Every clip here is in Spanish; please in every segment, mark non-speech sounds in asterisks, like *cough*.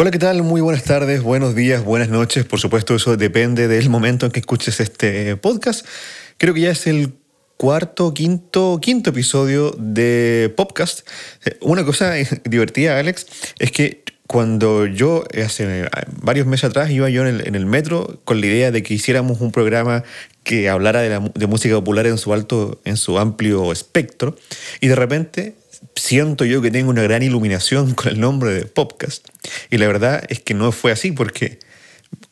Hola, ¿qué tal? Muy buenas tardes, buenos días, buenas noches. Por supuesto, eso depende del momento en que escuches este podcast. Creo que ya es el cuarto, quinto, quinto episodio de podcast. Eh, una cosa *laughs* divertida, Alex, es que cuando yo, hace varios meses atrás, iba yo en el, metro con la idea de que hiciéramos un programa que hablara de, de música popular en su alto, en su amplio espectro, y de repente siento yo que tengo una gran iluminación *laughs* con el nombre de podcast. Y la verdad es que no fue así porque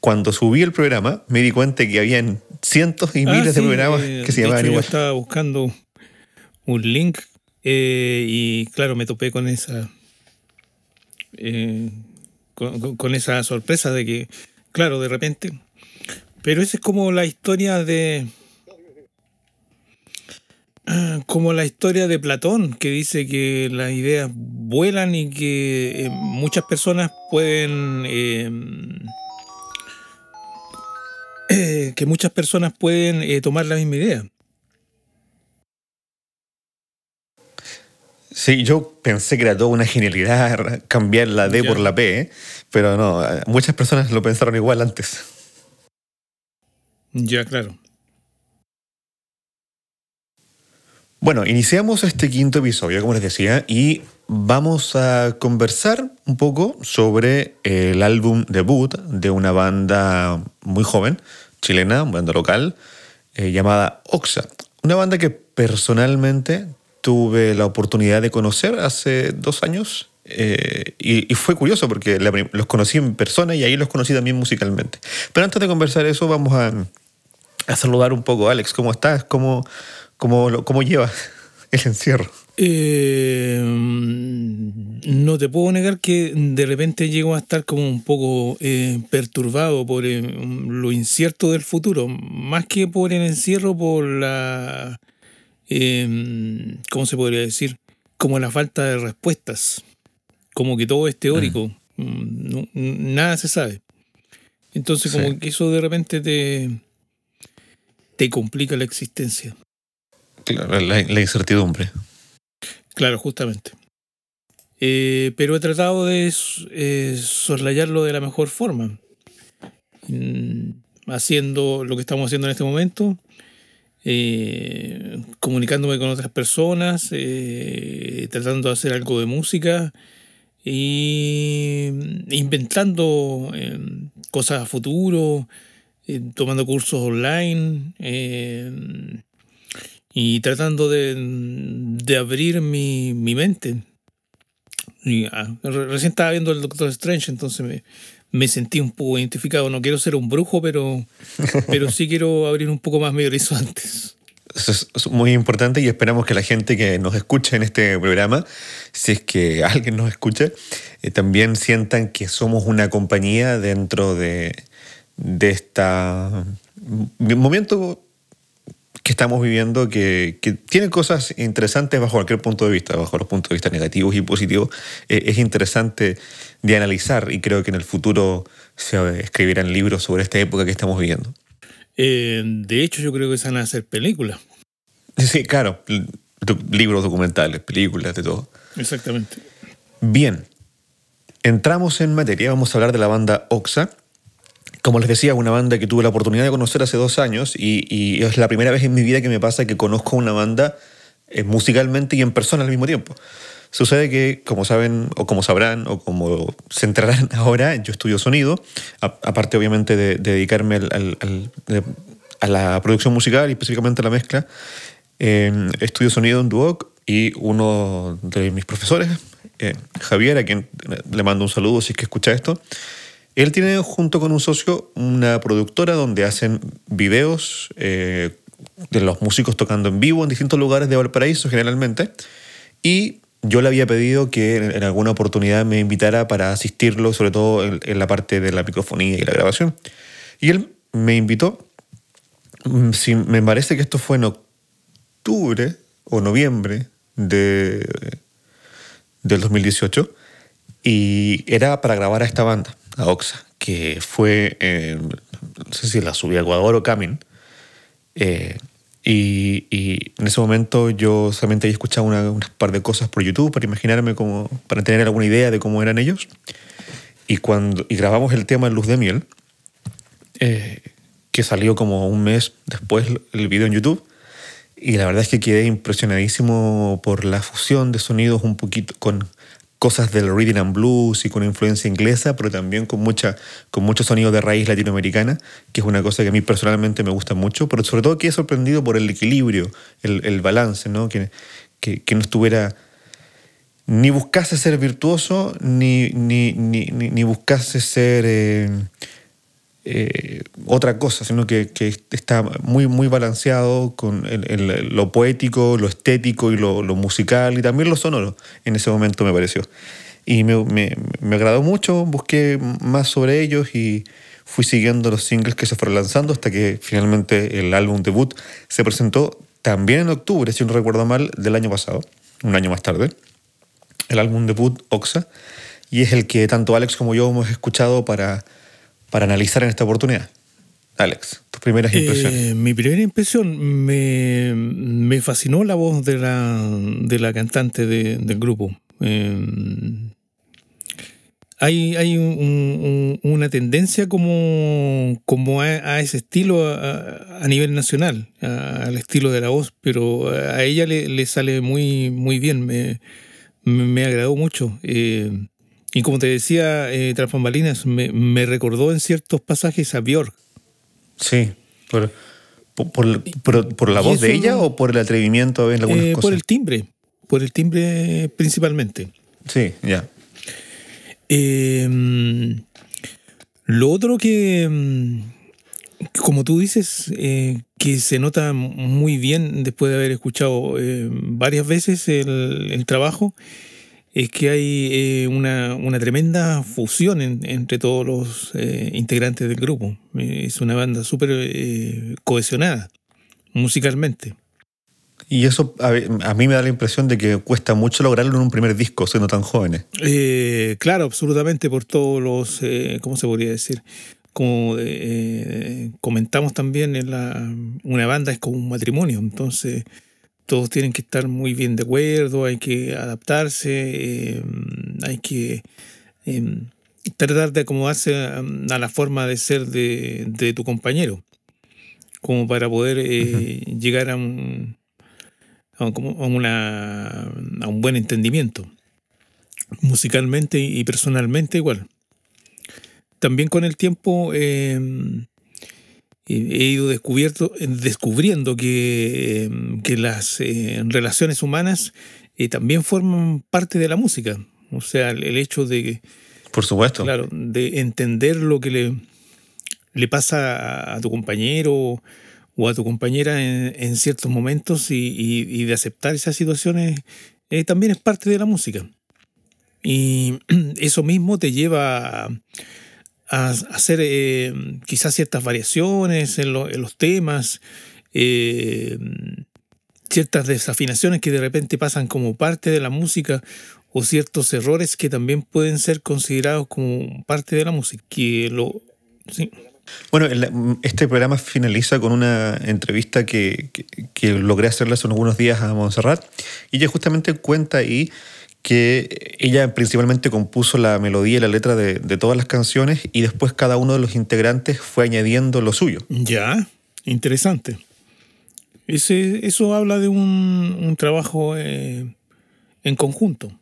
cuando subí el programa me di cuenta que habían cientos y ah, miles de programas eh, que se llamaban igual. Yo estaba buscando un link eh, y claro, me topé con esa eh, con, esa sorpresa de que, claro, de repente. Pero esa es como la historia de *clears throat* como la historia de Platón, que dice que las ideas vuelan y que eh, muchas personas pueden... Eh, *clears throat* que muchas personas pueden eh, tomar la misma idea. Sí, yo pensé que era toda una genialidad *laughs* cambiar la D por la P, pero no, muchas personas lo pensaron igual antes. Ya, claro. Bueno, iniciamos este quinto episodio, como les decía, y vamos a conversar un poco sobre el álbum debut de una banda muy joven, chilena, una banda local, eh, llamada Oxa. Una banda que personalmente tuve la oportunidad de conocer hace dos años eh, y, fue curioso porque los conocí en persona y ahí los conocí también musicalmente. Pero antes de conversar eso, vamos a, a saludar un poco. Alex, ¿cómo estás? ¿Cómo, ¿Cómo, cómo llevas *laughs* el encierro? Eh, no te puedo negar que de repente llego a estar como un poco eh, perturbado por eh, lo incierto del futuro, más que por el encierro, por la... ¿Cómo se podría decir? Como la falta de respuestas, como que todo es teórico, mm. Mm, nada se sabe. Entonces como que eso de repente te, te complica la existencia. Claro, la, incertidumbre. Claro, justamente. Eh, pero he tratado de eh, soslayarlo de la mejor forma. Mm, haciendo lo que estamos haciendo en este momento, eh, comunicándome con otras personas, tratando de hacer algo de música y inventando cosas a futuro, tomando cursos online y tratando de, abrir mi, mente. Y, ah, recién estaba viendo el Doctor Strange, entonces me, sentí un poco identificado. No quiero ser un brujo, pero, *laughs* pero sí quiero abrir un poco más mi horizontes. Eso es muy importante y esperamos que la gente que nos escuche en este programa, si es que alguien nos escucha, eh, también sientan que somos una compañía dentro de, de este momento que estamos viviendo que, que, tiene cosas interesantes bajo cualquier punto de vista, bajo los puntos de vista negativos y positivos, eh, es interesante de analizar y creo que en el futuro se escribirán libros sobre esta época que estamos viviendo. Eh, de hecho, yo creo que se van a hacer películas. Sí, claro, libros documentales, películas, de todo. Exactamente. Bien, entramos en materia, vamos a hablar de la banda Oxa como les decía, una banda que tuve la oportunidad de conocer hace dos años y, es la primera vez en mi vida que me pasa que conozco una banda eh, musicalmente y en persona al mismo tiempo. Sucede que, como saben, o como sabrán, o como se enterarán *laughs* ahora, yo estudio sonido, aparte obviamente de, dedicarme a la producción musical y específicamente a la mezcla. estudio sonido en Duoc y uno de mis profesores, eh, Javier, a quien le mando un saludo si es que escucha esto, él tiene junto con un socio una productora donde hacen videos eh, de los músicos tocando en vivo en distintos lugares de Valparaíso generalmente. Y yo le había pedido que en alguna oportunidad me invitara para asistirlo, sobre todo en, la parte de la microfonía y la grabación. Y él me invitó. Mm, me parece que esto fue en octubre o noviembre de, del 2018. Y era para grabar a esta banda a Oxa, que fue, no sé si la subí a Ecuador o Camin. Eh, y, en ese momento yo solamente había escuchado una, unas par de cosas por YouTube para imaginarme cómo, para tener alguna idea de cómo eran ellos. Y, cuando, y grabamos el tema Luz de Miel, eh, que salió como un mes después el video en YouTube. Y la verdad es que quedé impresionadísimo por la fusión de sonidos un poquito con cosas del rhythm and blues y con influencia inglesa, pero también con, mucha, con mucho sonido de raíz latinoamericana, que es una cosa que a mí personalmente me gusta mucho, pero sobre todo quedé sorprendido por el equilibrio, el, el balance, ¿no? Que, que, que, no estuviera ni buscase ser virtuoso, ni, ni, ni, ni buscase ser eh, eh, otra cosa, sino que, que, está muy, muy balanceado con el, el, lo poético, lo estético y lo, lo, musical y también lo sonoro en ese momento me pareció. Y me, me, me, agradó mucho, busqué más sobre ellos y fui siguiendo los singles que se fueron lanzando hasta que finalmente el álbum debut se presentó también en octubre, si no recuerdo mal, del año pasado, un año más tarde. El álbum debut Oxa, y es el que tanto Alex como yo hemos escuchado para para analizar en esta oportunidad. Alex, tus primeras impresiones. Eh, mi primera impresión, me, me, fascinó la voz de la, de la cantante de, del grupo. Eh, hay, hay un, un, una tendencia como, como a, a ese estilo a, a nivel nacional, al estilo de la voz, pero a ella le, le sale muy, muy bien, me, me, me agradó mucho. Eh, y como te decía, eh, Tras me, me, recordó en ciertos pasajes a Björk. Sí, por, por, por, por la voz eso, de ella o por el atrevimiento en algunas eh, cosas. Por el timbre, por el timbre principalmente. Sí, ya. Eh, lo otro que, mm, como tú dices, eh, que se nota muy bien después de haber escuchado eh, varias veces el, el trabajo, es que hay eh, una, una, tremenda fusión en, entre todos los eh, integrantes del grupo. Es una banda súper eh, cohesionada musicalmente. Y eso a, a, mí me da la impresión de que cuesta mucho lograrlo en un primer disco, siendo tan jóvenes. Eh, claro, absolutamente, por todos los, ¿cómo se podría decir? Como comentamos también, en la, una banda es como un matrimonio, entonces todos tienen que estar muy bien de acuerdo, hay que adaptarse, eh, hay que eh, tratar de acomodarse a, a, la forma de ser de, de, tu compañero, como para poder eh, uh -huh. llegar a un, a, una, a un buen entendimiento, musicalmente y personalmente igual. También con el tiempo he ido descubierto, descubriendo que, que las eh, relaciones humanas eh, también forman parte de la música. O sea, el, el, hecho de... Por supuesto. Claro, de entender lo que le, le pasa a, a tu compañero o a tu compañera en, en ciertos momentos y, y, y, de aceptar esas situaciones eh, también es parte de la música. Y *clears throat* eso mismo te lleva a a hacer eh, quizás ciertas variaciones en, lo, en los temas, eh, ciertas desafinaciones que de repente pasan como parte de la música o ciertos errores que también pueden ser considerados como parte de la música. Lo, sí. Bueno, este programa finaliza con una entrevista que, que, que logré hacerle hace unos días a Montserrat y ella justamente cuenta ahí que ella principalmente compuso la melodía y la letra de, todas las canciones y después cada uno de los integrantes fue añadiendo lo suyo. Ya, interesante. Ese, eso habla de un, un trabajo eh, en conjunto.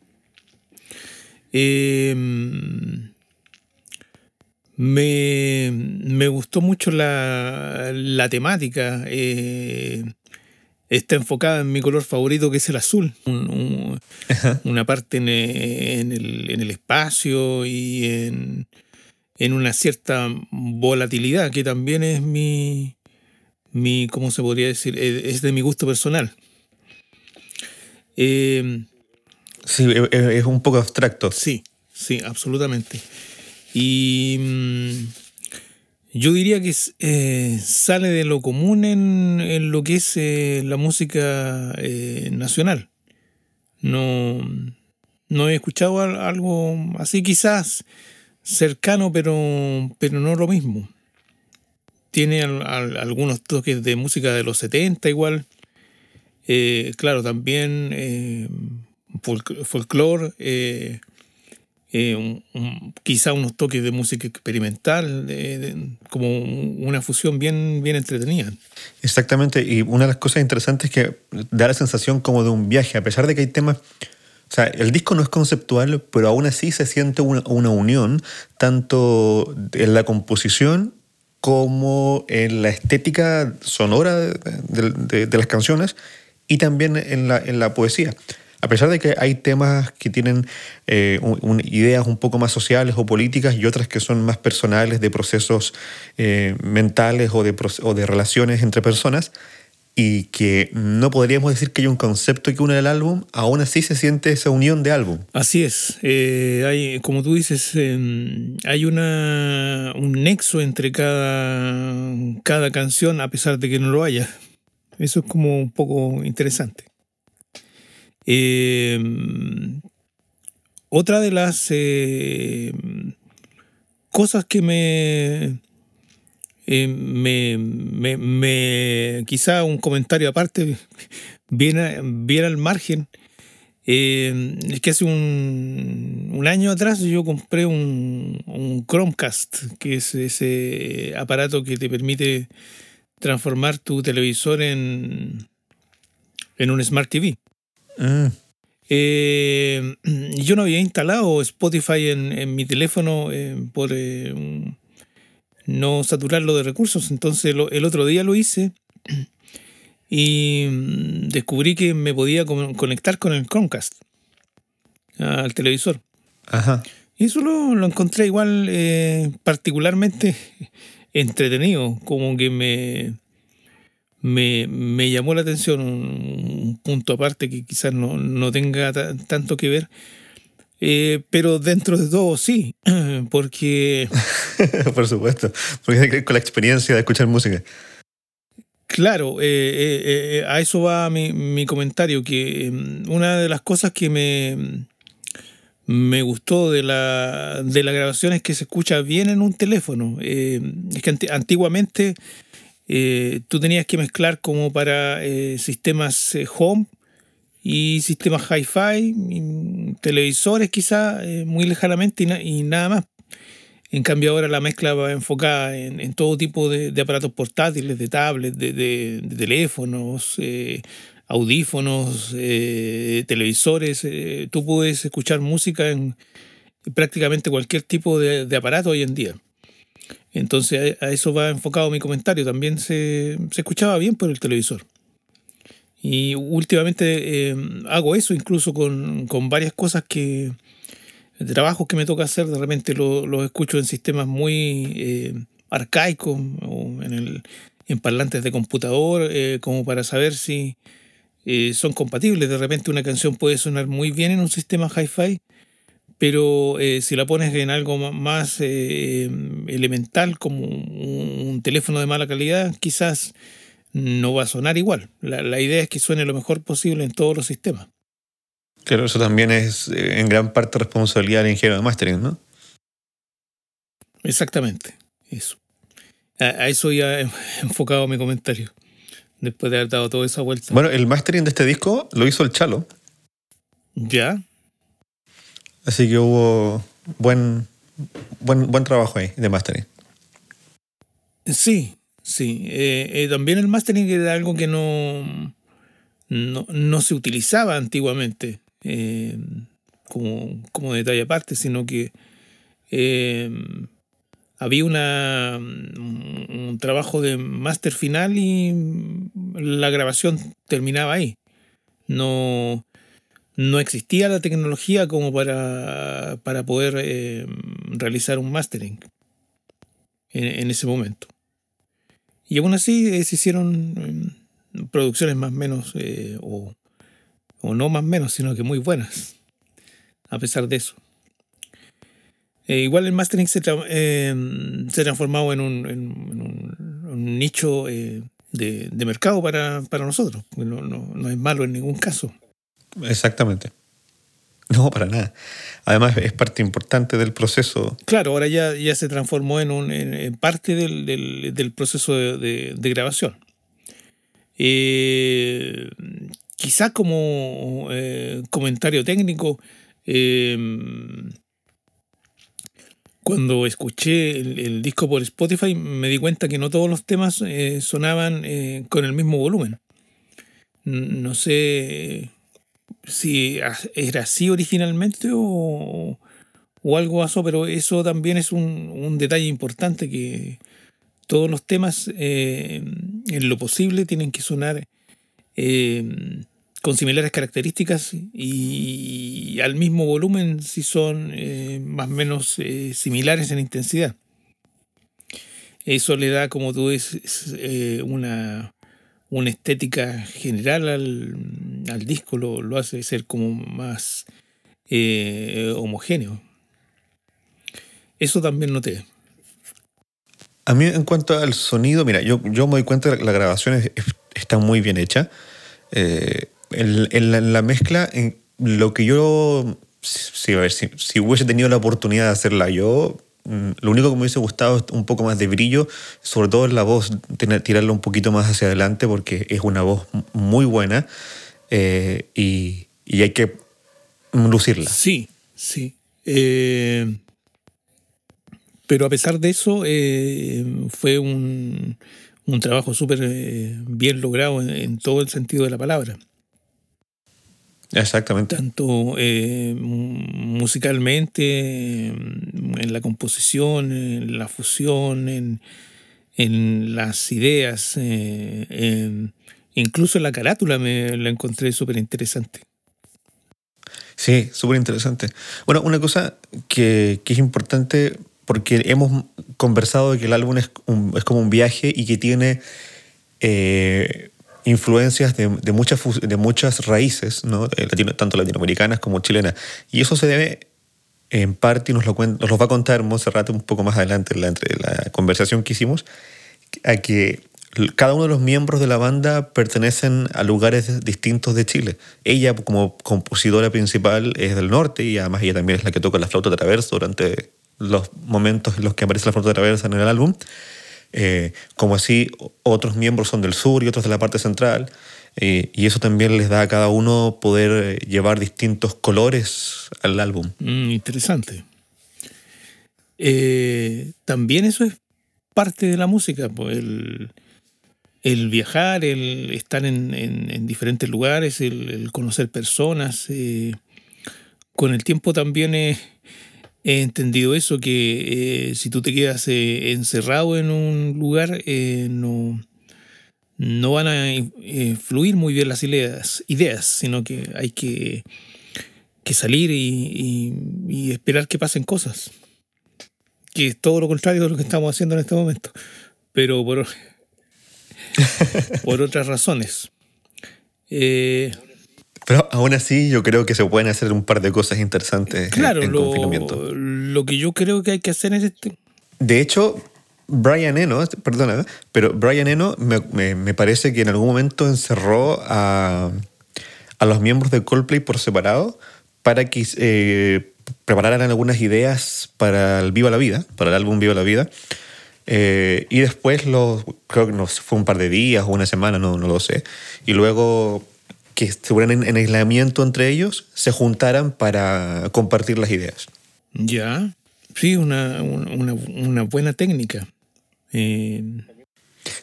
Eh, me, me, gustó mucho la, la temática. Eh, está enfocada en mi color favorito, que es el azul. Un, un, una parte en, en, el, en, el, espacio y en, en, una cierta volatilidad, que también es mi, mi ¿cómo se podría decir? Es de mi gusto personal. Eh, sí, es un poco abstracto. Sí, sí, absolutamente. Y... Yo diría que eh, sale de lo común en, lo que es eh, la música eh, nacional. No, no he escuchado algo así quizás cercano, pero, pero no lo mismo. Tiene al, al, algunos toques de música de los 70 igual. Claro, también folclore eh, quizá unos toques de música experimental, como una fusión bien, bien entretenida. Exactamente, y una de las cosas interesantes es que da la sensación como de un viaje, a pesar de que hay temas... O sea, el disco no es conceptual, pero aún así se siente una, unión, tanto en la composición como en la estética sonora de, las canciones y también en la, en la poesía a pesar de que hay temas que tienen eh, ideas un poco más sociales o políticas y otras que son más personales de procesos eh, mentales o de, relaciones entre personas, y que no podríamos decir que hay un concepto que une el álbum, aún así se siente esa unión de álbum. Así es. Eh, hay, como tú dices, em, hay una, un nexo entre cada, cada canción, a pesar de que no lo haya. Eso es como un poco interesante. Em, otra de las eh, cosas que me, eh, me, quizá un comentario aparte, viene, viene al margen, em, es que hace un, un, año atrás yo compré un, un, Chromecast, que es ese aparato que te permite transformar tu televisor en, en un Smart TV. Mm. Eh, *clears throat* yo no había instalado Spotify en, mi teléfono eh, por eh, no saturarlo de recursos, entonces el otro día lo hice y mm, descubrí que me podía conectar con el Chromecast al televisor. Ajá. Y eso lo, lo encontré igual particularmente *laughs* entretenido, como que me, me, llamó la atención un, punto aparte que quizás no, tenga tanto que ver. Eh, pero dentro de todo sí, *clears throat* porque... *laughs* Por supuesto, porque tiene que ver con la experiencia de escuchar música. Claro, eh, eh, a eso va mi, comentario, que mm, una de las cosas que me, me gustó de la, de la grabación es que se escucha bien en un teléfono. es que antiguamente eh, tú tenías que mezclar como para eh, sistemas eh, home y sistemas hi-fi, televisores quizá muy lejanamente y, nada más. En cambio ahora la mezcla va enfocada en, todo tipo de, aparatos portátiles, de tablets, de, teléfonos, audífonos, televisores. tú puedes escuchar música en prácticamente cualquier tipo de aparato hoy en día. Entonces a eso va enfocado mi comentario. También se, escuchaba bien por el televisor. Y últimamente eh, hago eso incluso con, varias cosas que, trabajos que me toca hacer, de repente los escucho en sistemas muy eh, arcaicos o en, el, en parlantes de computador, eh, como para saber si son compatibles. De repente una canción puede sonar muy bien en un sistema hi-fi pero eh, si la pones en algo más eh, elemental como un teléfono de mala calidad, quizás no va a sonar igual. La, idea es que suene lo mejor posible en todos los sistemas. Claro, eso también es eh, en gran parte responsabilidad del ingeniero de mastering, ¿no? Exactamente, eso. A, eso ya he *laughs* enfocado mi comentario, después de haber dado toda esa vuelta. Bueno, el mastering de este disco lo hizo el Chalo. Ya, Así que hubo buen, buen, buen trabajo ahí de mastering. Sí, sí. Eh, eh, también el mastering era algo que no, no, se utilizaba antiguamente eh, como, como, detalle aparte, sino que había una, un trabajo de máster final y la grabación terminaba ahí. No, no existía la tecnología como para, para poder eh, realizar un mastering en, ese momento. Y aún así eh, se hicieron em, producciones más o menos, eh, o, no más menos, sino que muy buenas, a pesar de eso. igual el mastering se, em, se ha transformado en un, en un, nicho de, mercado para, nosotros. No, no es malo en ningún caso. Exactamente. No, para nada. Además, es parte importante del proceso. Claro, ahora ya, ya se transformó en, un, en, parte del, del, proceso de, grabación. Eh, quizás como eh, comentario técnico, eh, cuando escuché el, disco por Spotify me di cuenta que no todos los temas eh, sonaban con el mismo volumen. No sé si era así originalmente o, algo así, pero eso también es un, detalle importante que todos los temas eh, en lo posible tienen que sonar con similares características y al mismo volumen si son eh, más o menos eh, similares en intensidad. Eso le da, como tú dices, una, una, estética general al, disco, lo, hace ser como más homogéneo. Eso también noté. A mí en cuanto al sonido, mira, yo, yo me doy cuenta que la grabación está muy bien hecha en, la, mezcla, en lo que yo, si, a ver, si, hubiese tenido la oportunidad de hacerla yo, lo único que me hubiese gustado es un poco más de brillo, sobre todo en la voz, tirarla un poquito más hacia adelante porque es una voz muy buena eh, y, y, hay que lucirla. Sí, sí. Eh, pero a pesar de eso, eh, fue un, un trabajo súper bien logrado en, todo el sentido de la palabra. Exactamente. Tanto eh, musicalmente, en la composición, en la fusión, en, las ideas, eh, incluso en la carátula me la encontré súper interesante. Sí, súper interesante. Bueno, una cosa que, es importante, porque hemos conversado de que el álbum es, es como un viaje y que tiene eh, influencias de, muchas, de muchas raíces, tanto latinoamericanas como chilenas. Y eso se debe, en parte, y nos lo, va a contar Monserrat un poco más adelante en la, conversación que hicimos, a que cada uno de los miembros de la banda pertenecen a lugares distintos de Chile. Ella, como compositora principal, es del norte y además ella también es la que toca la flauta traverso durante los momentos en los que aparece la flauta traversa en el álbum. Eh, como así otros miembros son del sur y otros de la parte central, eh, y eso también les da a cada uno poder eh, llevar distintos colores al álbum. Mm, interesante. también eso es parte de la música, pues el, viajar, el estar en, diferentes lugares, el conocer personas. con el tiempo también es he entendido eso, que eh, si tú te quedas eh, encerrado en un lugar, eh, no, no van a fluir muy bien las ideas, ideas sino que hay que, que salir y, esperar que pasen cosas. Que es todo lo contrario de lo que estamos haciendo en este momento. Pero por, *laughs* por otras razones. Pero aún así yo creo que se pueden hacer un par de cosas interesantes claro, en, lo, confinamiento. Lo que yo creo que hay que hacer es este. De hecho, Brian Eno, perdona, pero Brian Eno me, me, parece que en algún momento encerró a, a, los miembros de Coldplay por separado para que eh, prepararan algunas ideas para el Viva la Vida, para el álbum Viva la Vida. Eh, y después, los, creo que no, fue un par de días o una semana, no, no lo sé. Y luego que estuvieran en, aislamiento entre ellos se juntaran para compartir las ideas. Ya, sí, una, una, buena técnica. Eh,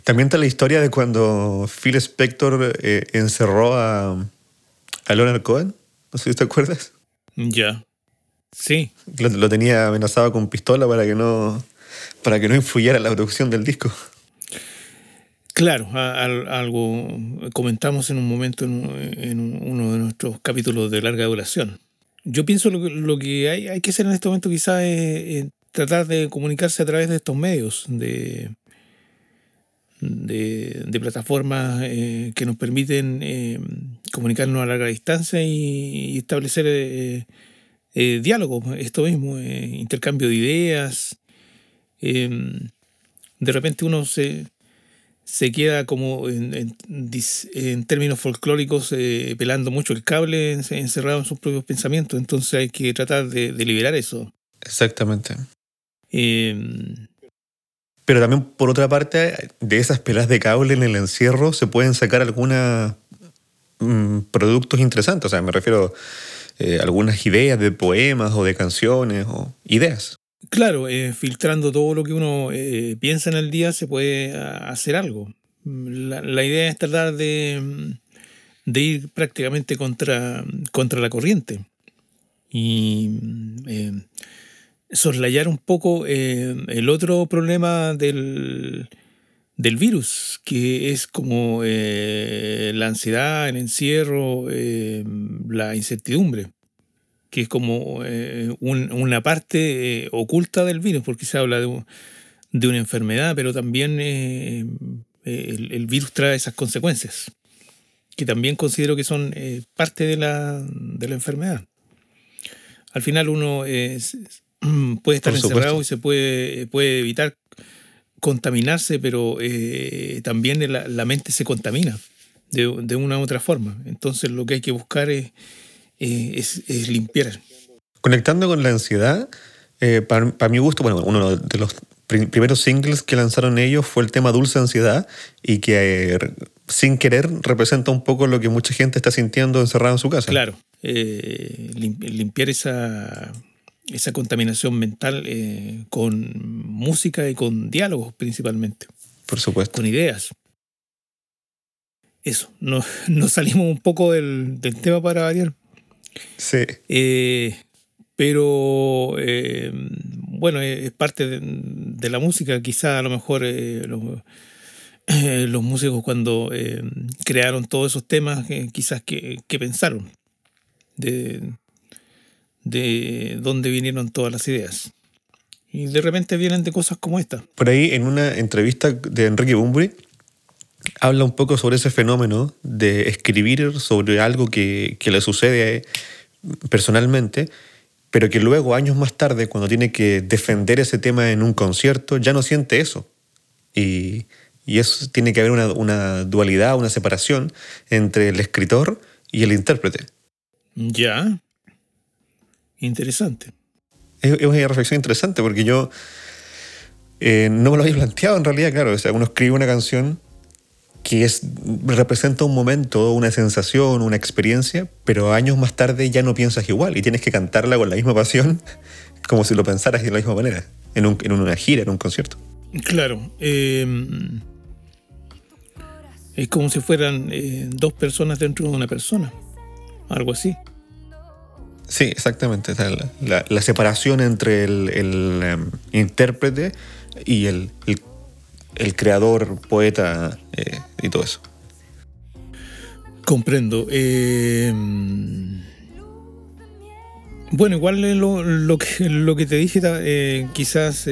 También está la historia de cuando Phil Spector eh, encerró a, a Leonard Cohen. No sé si te acuerdas. Ya. Sí. Lo, lo, tenía amenazado con pistola para que no para que no influyera la producción del disco. Claro, algo comentamos en un momento en, uno de nuestros capítulos de larga duración. Yo pienso lo, lo que hay, que hacer en este momento quizás es, tratar de comunicarse a través de estos medios, de, de, plataformas eh, que nos permiten eh, comunicarnos a larga distancia y, establecer eh, diálogo, esto mismo, intercambio de ideas. de repente uno se, se queda como en, términos folclóricos eh, pelando mucho el cable, encerrado en sus propios pensamientos. Entonces hay que tratar de, liberar eso. Exactamente. Em, Pero también, por otra parte, de esas pelas de cable en el encierro se pueden sacar algunos mm, productos interesantes. O sea, me refiero a eh, algunas ideas de poemas o de canciones o ideas. Claro, eh, filtrando todo lo que uno eh, piensa en el día se puede hacer algo. La, idea es tratar de, de, ir prácticamente contra, contra la corriente y eh, soslayar un poco el otro problema del, del virus, que es como la ansiedad, el encierro, la incertidumbre que es como eh, una parte eh, oculta del virus, porque se habla de, una enfermedad, pero también eh, el, virus trae esas consecuencias, que también considero que son parte de la, de la, enfermedad. Al final uno *clears throat* puede estar encerrado y se puede, puede evitar contaminarse, pero también la, mente se contamina de, de una u otra forma. Entonces lo que hay que buscar es eh, es, limpiar. Conectando con la ansiedad, eh, para, mi gusto, bueno, uno de los primeros singles que lanzaron ellos fue el tema Dulce Ansiedad y que eh, sin querer representa un poco lo que mucha gente está sintiendo encerrada en su casa. Claro, limpiar esa, esa contaminación mental con música y con diálogos principalmente. Por supuesto. Con ideas. Eso, nos, *laughs* salimos un poco del, del tema para variar. Sí. Eh, pero eh, bueno, es parte de, la música. Quizá a lo mejor eh, los, músicos cuando crearon todos esos temas, quizás que, pensaron de, de dónde vinieron todas las ideas. Y de repente vienen de cosas como esta. Por ahí, en una entrevista de Enrique Bumbri, habla un poco sobre ese fenómeno de escribir sobre algo que, le sucede personalmente, pero que luego, años más tarde, cuando tiene que defender ese tema en un concierto, ya no siente eso. Y, eso tiene que haber una, dualidad, una separación entre el escritor y el intérprete. Ya. Interesante. Es, una reflexión interesante porque yo eh, no me lo había planteado en realidad, claro. O sea, uno escribe una canción que es, representa un momento, una sensación, una experiencia, pero años más tarde ya no piensas igual y tienes que cantarla con la misma pasión *laughs* como si lo pensaras de la misma manera, en, una gira, en un concierto. Claro. Eh, es como si fueran eh, dos personas dentro de una persona, algo así. Sí, exactamente. la, separación entre el, em, intérprete y el, el el creador, poeta eh, y todo eso. Comprendo. Eh, bueno, igual lo, que, te dije eh, quizás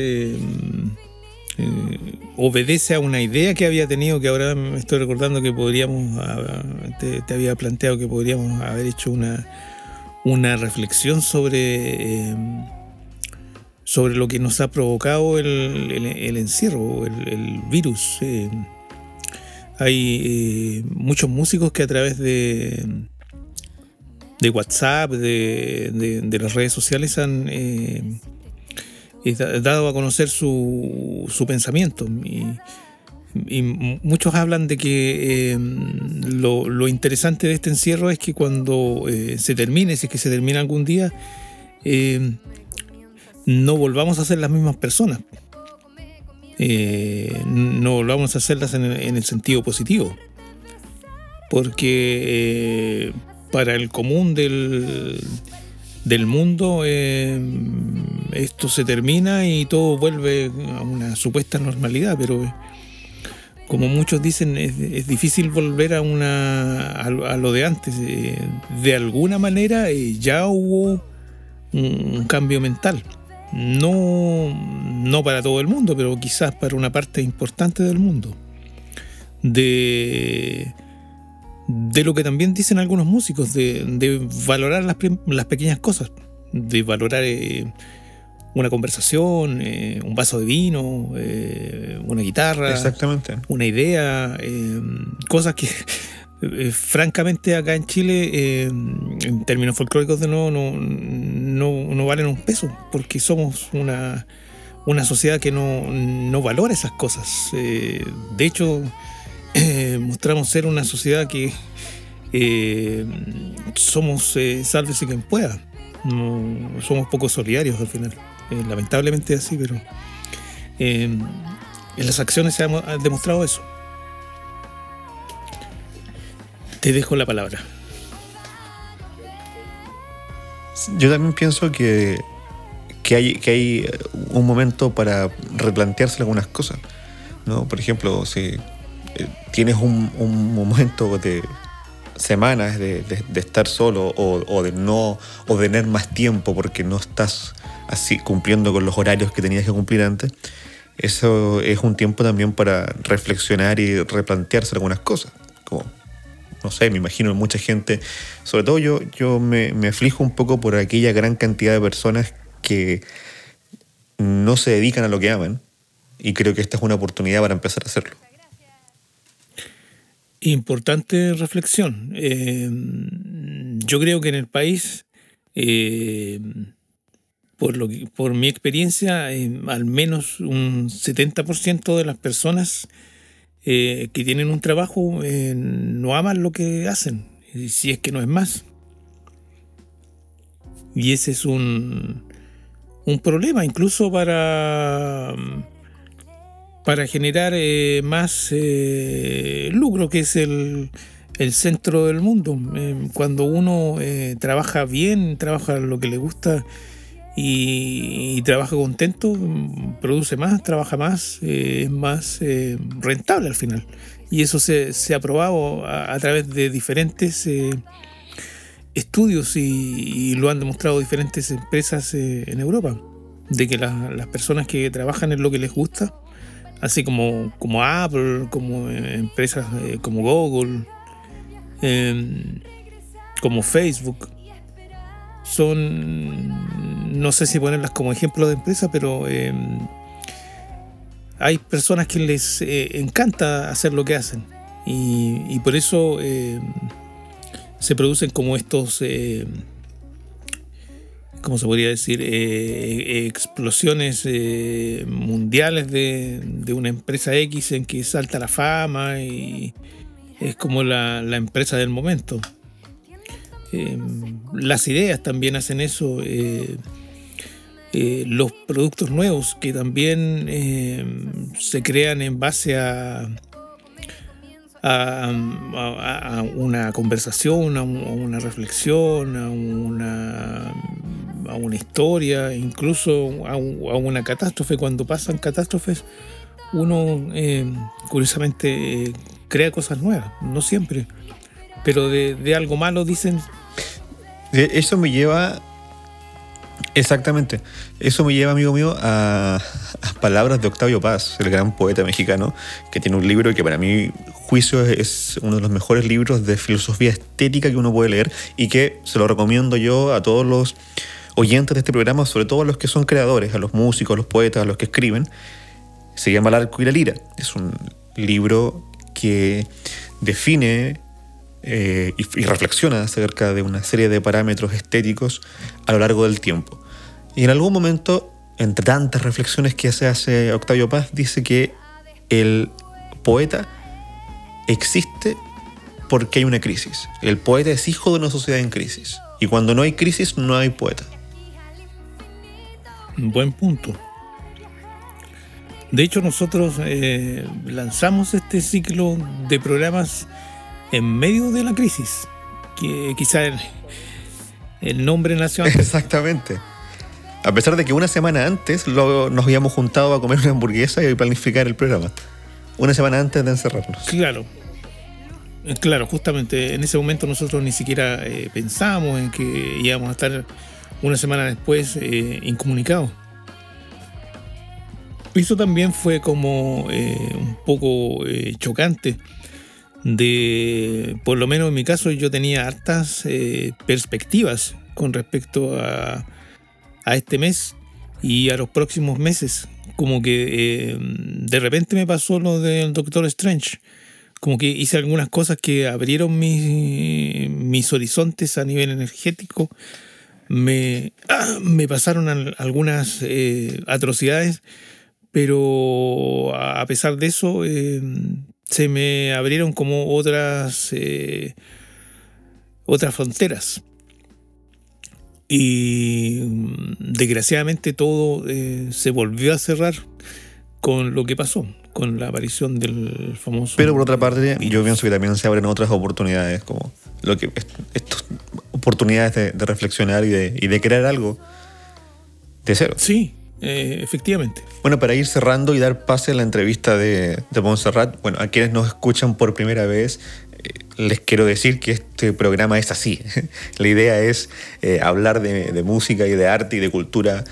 obedece a una idea que había tenido que ahora me estoy recordando que podríamos, te, te había planteado que podríamos haber hecho una, una reflexión sobre sobre lo que nos ha provocado el, encierro, el, virus. Eh, hay eh, muchos músicos que a través de, de WhatsApp, de, las redes sociales han eh, dado a conocer su, pensamiento. Y, muchos hablan de que lo, lo, interesante de este encierro es que cuando se termine, si es que se termina algún día, no volvamos a ser las mismas personas. Eh, no volvamos a hacerlas en el, sentido positivo. Porque eh, para el común del, del mundo eh, esto se termina y todo vuelve a una supuesta normalidad, pero como muchos dicen, es, difícil volver a, una, a, lo de antes. de alguna manera ya hubo un cambio mental. No, no para todo el mundo, pero quizás para una parte importante del mundo. De, de lo que también dicen algunos músicos, de, valorar las, pequeñas cosas, de valorar eh, una conversación, eh, un vaso de vino, eh, una guitarra, Exactamente. una idea, cosas que eh, francamente acá en Chile, eh, en términos folclóricos de nuevo, no, no, valen un peso, porque somos una, una sociedad que no, valora esas cosas. Eh, de hecho, mostramos ser una sociedad que somos sálvese quien pueda. somos poco solidarios al final. Lamentablemente así, pero en las acciones se ha demostrado eso. Te dejo la palabra. Yo también pienso que, que, hay, que hay un momento para replantearse algunas cosas. ¿no? Por ejemplo, si eh, tienes un, un momento de semanas de, de, estar solo o, o, de no o de tener más tiempo porque no estás así cumpliendo con los horarios que tenías que cumplir antes, eso es un tiempo también para reflexionar y replantearse algunas cosas. No sé, me imagino mucha gente, sobre todo yo, yo me, aflijo un poco por aquella gran cantidad de personas que no se dedican a lo que aman y creo que esta es una oportunidad para empezar a hacerlo. Importante reflexión. Eh, yo creo que en el país, eh, por, lo por mi experiencia, eh, al menos un 70% de las personas eh, que tienen un trabajo eh, no aman lo que hacen, si es que no es más. Y ese es un, un problema, incluso para para generar eh, más lucro, que es el, el, centro del mundo. Cuando uno trabaja bien, trabaja lo que le gusta y, trabaja contento, produce más, trabaja más, es más rentable al final. Y eso se, se ha probado a, través de diferentes estudios y, lo han demostrado diferentes empresas en Europa, de que la, las personas que trabajan en lo que les gusta, así como, como Apple, como empresas eh, como Google, eh, como Facebook. Son, no sé si ponerlas como ejemplo de empresa, pero eh, hay personas que les eh, encanta hacer lo que hacen. Y, y por eso eh, se producen como estos ¿cómo se podría decir? Eh, explosiones eh, mundiales de, de, una empresa X en que salta la fama y es como la, la empresa del momento. Eh, las ideas también hacen eso. Eh, eh, los productos nuevos que también eh, se crean en base a, una conversación, a, una reflexión, a una historia, incluso a, una catástrofe. Cuando pasan catástrofes, uno eh, curiosamente eh, crea cosas nuevas, no siempre, pero de, algo malo dicen. Eso me lleva, exactamente, eso me lleva, amigo mío, a, a palabras de Octavio Paz, el gran poeta mexicano, que tiene un libro que para mí juicio es uno de los mejores libros de filosofía estética que uno puede leer y que se lo recomiendo yo a todos los oyentes de este programa, sobre todo a los que son creadores, a los músicos, a los poetas, a los que escriben, se llama El arco y la lira. Es un libro que define eh, y, reflexiona acerca de una serie de parámetros estéticos a lo largo del tiempo. Y en algún momento, entre tantas reflexiones que se hace Octavio Paz, dice que el poeta existe porque hay una crisis. El poeta es hijo de una sociedad en crisis. Y cuando no hay crisis, no hay poeta. Buen punto. De hecho, nosotros eh, lanzamos este ciclo de programas en medio de la crisis, que quizá el, el nombre nació antes. *laughs* Exactamente. A pesar de que una semana antes lo, nos habíamos juntado a comer una hamburguesa y planificar el programa. Una semana antes de encerrarnos. Claro. Claro, justamente en ese momento nosotros ni siquiera eh, pensamos en que íbamos a estar una semana después eh, incomunicado. Eso también fue como eh, un poco eh, chocante. De, por lo menos en mi caso, yo tenía hartas eh, perspectivas con respecto a, a, este mes y a los próximos meses. Como que de repente me pasó lo del Doctor Strange. Como que hice algunas cosas que abrieron mis, mis horizontes a nivel energético me, *clears throat* me pasaron algunas eh, atrocidades, pero a pesar de eso eh, se me abrieron como otras, eh, otras fronteras. y mm, desgraciadamente todo eh, se volvió a cerrar con lo que pasó, con la aparición del famoso... Pero por otra parte, yo pienso que también se abren otras oportunidades, como lo que estas oportunidades de, de reflexionar y de, y de crear algo de cero. Sí, eh, efectivamente. Bueno, para ir cerrando y dar pase a la entrevista de, de Montserrat, bueno, a quienes nos escuchan por primera vez, eh, les quiero decir que este programa es así. *laughs* la idea es eh, hablar de, de, música y de arte y de cultura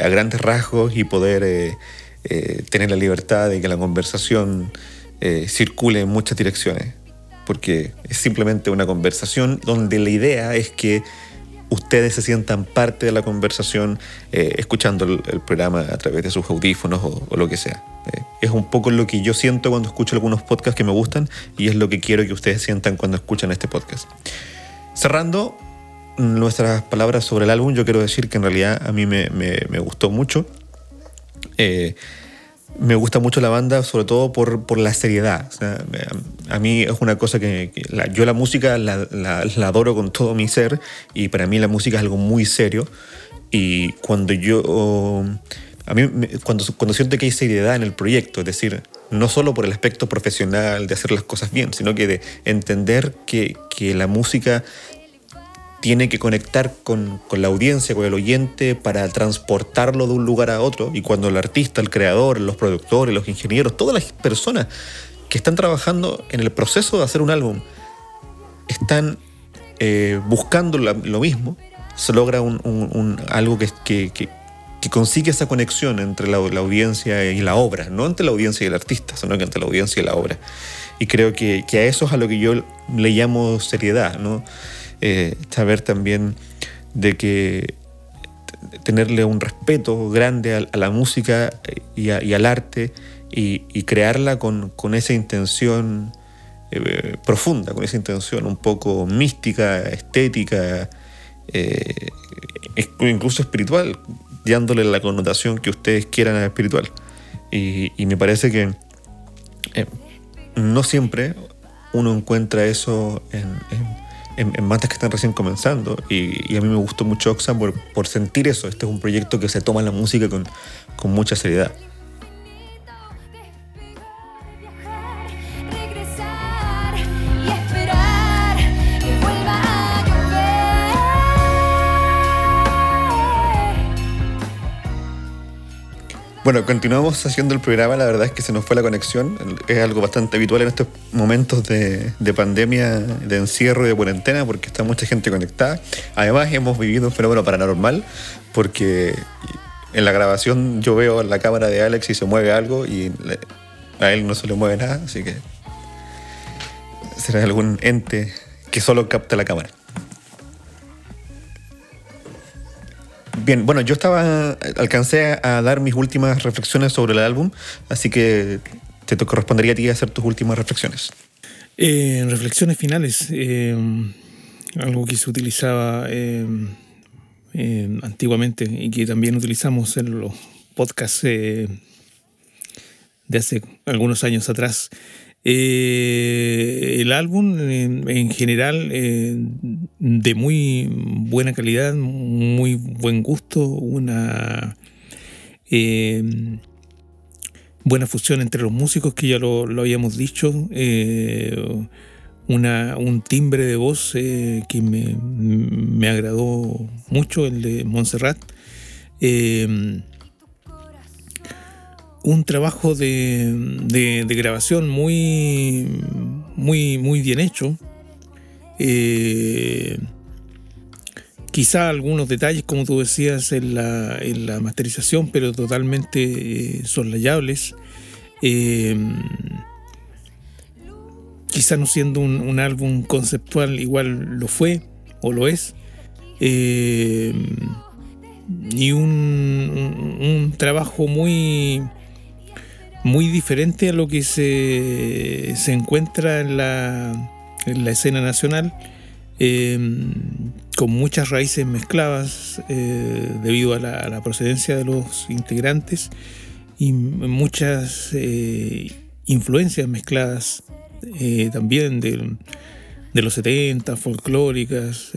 a grandes rasgos y poder tener la libertad de que la conversación circule en muchas direcciones. Porque es simplemente una conversación donde la idea es que ustedes se sientan parte de la conversación eh, escuchando el, programa a través de sus audífonos o, lo que sea. Eh, es un poco lo que yo siento cuando escucho algunos podcasts que me gustan y es lo que quiero que ustedes sientan cuando escuchan este podcast. Cerrando nuestras palabras sobre el álbum, yo quiero decir que en realidad a mí me gustó mucho. Eh, me gusta mucho la banda, sobre todo por, por la seriedad. A, mí es una cosa que, yo la música la, adoro con todo mi ser y para mí la música es algo muy serio. Y cuando yo... A mí, cuando, cuando siento que hay seriedad en el proyecto, es decir, no solo por el aspecto profesional de hacer las cosas bien, sino que de entender que, que la música tiene que conectar con, con, la audiencia, con el oyente, para transportarlo de un lugar a otro. Y cuando el artista, el creador, los productores, los ingenieros, todas las personas que están trabajando en el proceso de hacer un álbum están eh, buscando lo mismo, se logra un, algo que, que, consigue esa conexión entre la, la, audiencia y la obra, no entre la audiencia y el artista, sino que entre la audiencia y la obra. Y creo que a eso es a lo que yo le llamo seriedad, ¿no? Eh, saber también de que tenerle un respeto grande a, a la música y, a, y, al arte y, crearla con, con, esa intención eh, profunda, con esa intención un poco mística, estética, eh, incluso espiritual, dándole la connotación que ustedes quieran a espiritual. Y, me parece que eh, no siempre uno encuentra eso en en, en, que están recién comenzando. Y, a mí me gustó mucho Oxa por, sentir eso. Este es un proyecto que se toma la música con mucha seriedad. Bueno, continuamos haciendo el programa, la verdad es que se nos fue la conexión, es algo bastante habitual en estos momentos de, de pandemia, de encierro y de cuarentena, porque está mucha gente conectada. Además hemos vivido un fenómeno paranormal, porque en la grabación yo veo la cámara de Alex y se mueve algo y a él no se le mueve nada, así que será algún ente que solo capta la cámara. Bien, bueno, yo estaba, alcancé a dar mis últimas reflexiones sobre el álbum, así que te correspondería a ti hacer tus últimas reflexiones. Eh, reflexiones finales, eh, algo que se utilizaba eh, antiguamente y que también utilizamos en los podcasts de hace algunos años atrás, eh, el álbum en, en general eh, de muy buena calidad, muy buen gusto, una eh, buena fusión entre los músicos que ya lo, lo habíamos dicho, eh, una, un timbre de voz que me, me, agradó mucho, el de Montserrat un trabajo de, de, grabación muy, muy, muy bien hecho. Eh, quizá algunos detalles, como tú decías, en la, en la masterización, pero totalmente eh, soslayables. Eh, quizá no siendo un, un, álbum conceptual, igual lo fue o lo es. Eh, y un, un, un trabajo muy muy diferente a lo que se, se encuentra en la, en la, escena nacional, eh, con muchas raíces mezcladas eh, debido a la, procedencia de los integrantes y muchas eh, influencias mezcladas eh, también de, de, los 70, folclóricas,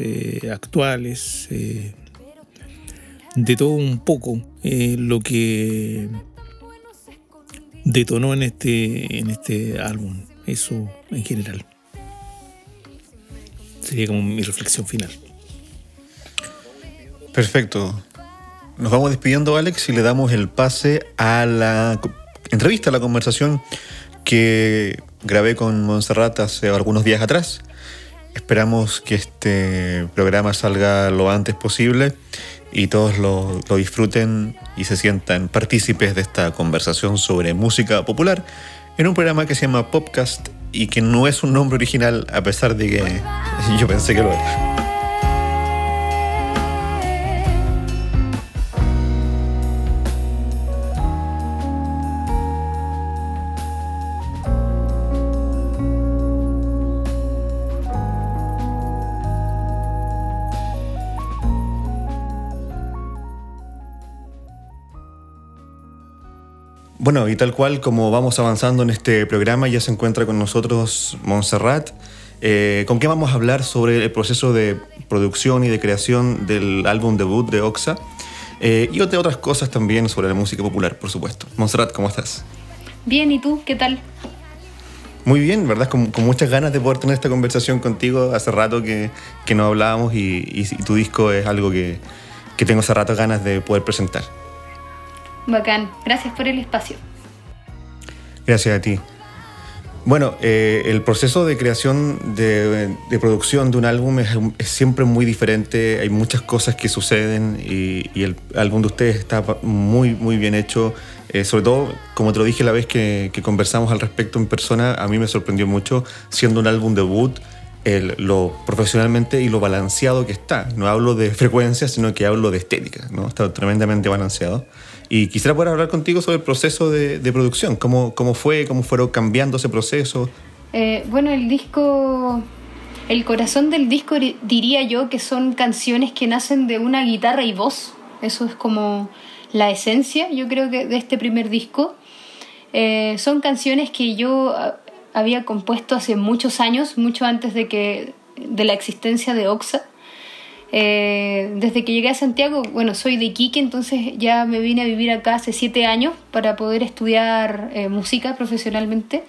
actuales, de todo un poco lo que detonó en este, en este álbum. Eso en general. Sería como mi reflexión final. Perfecto. Nos vamos despidiendo, Alex, y le damos el pase a la entrevista, a la conversación que grabé con Montserrat hace algunos días atrás. Esperamos que este programa salga lo antes posible y todos lo, lo, disfruten y se sientan partícipes de esta conversación sobre música popular en un programa que se llama Popcast y que no es un nombre original a pesar de que *laughs* yo pensé que lo era. Bueno, y tal cual como vamos avanzando en este programa, ya se encuentra con nosotros Montserrat. Eh, ¿Con qué vamos a hablar sobre el proceso de producción y de creación del álbum debut de Oxa? Eh, y otras cosas también sobre la música popular, por supuesto. Montserrat, ¿cómo estás? Bien, ¿y tú? ¿Qué tal? Muy bien, ¿verdad? Con, con, muchas ganas de poder tener esta conversación contigo. Hace rato que, que no hablábamos y, y, y, tu disco es algo que, que tengo hace rato ganas de poder presentar. Bacán, gracias por el espacio. Gracias a ti. Bueno, eh, el proceso de creación, de, de, producción de un álbum es, es, siempre muy diferente, hay muchas cosas que suceden y, y, el álbum de ustedes está muy, muy bien hecho. Eh, sobre todo, como te lo dije la vez que, que, conversamos al respecto en persona, a mí me sorprendió mucho, siendo un álbum debut, el, lo profesionalmente y lo balanceado que está. No hablo de frecuencia, sino que hablo de estética, ¿no? Está tremendamente balanceado. Y quisiera poder hablar contigo sobre el proceso de, de producción, cómo, cómo fue, cómo fueron cambiando ese proceso. Eh, bueno, el disco, el corazón del disco diría yo que son canciones que nacen de una guitarra y voz. Eso es como la esencia, yo creo que de este primer disco. Eh, son canciones que yo había compuesto hace muchos años, mucho antes de que de la existencia de Oxa. Eh, desde que llegué a Santiago, bueno, soy de Iquique, entonces ya me vine a vivir acá hace siete años para poder estudiar eh, música profesionalmente.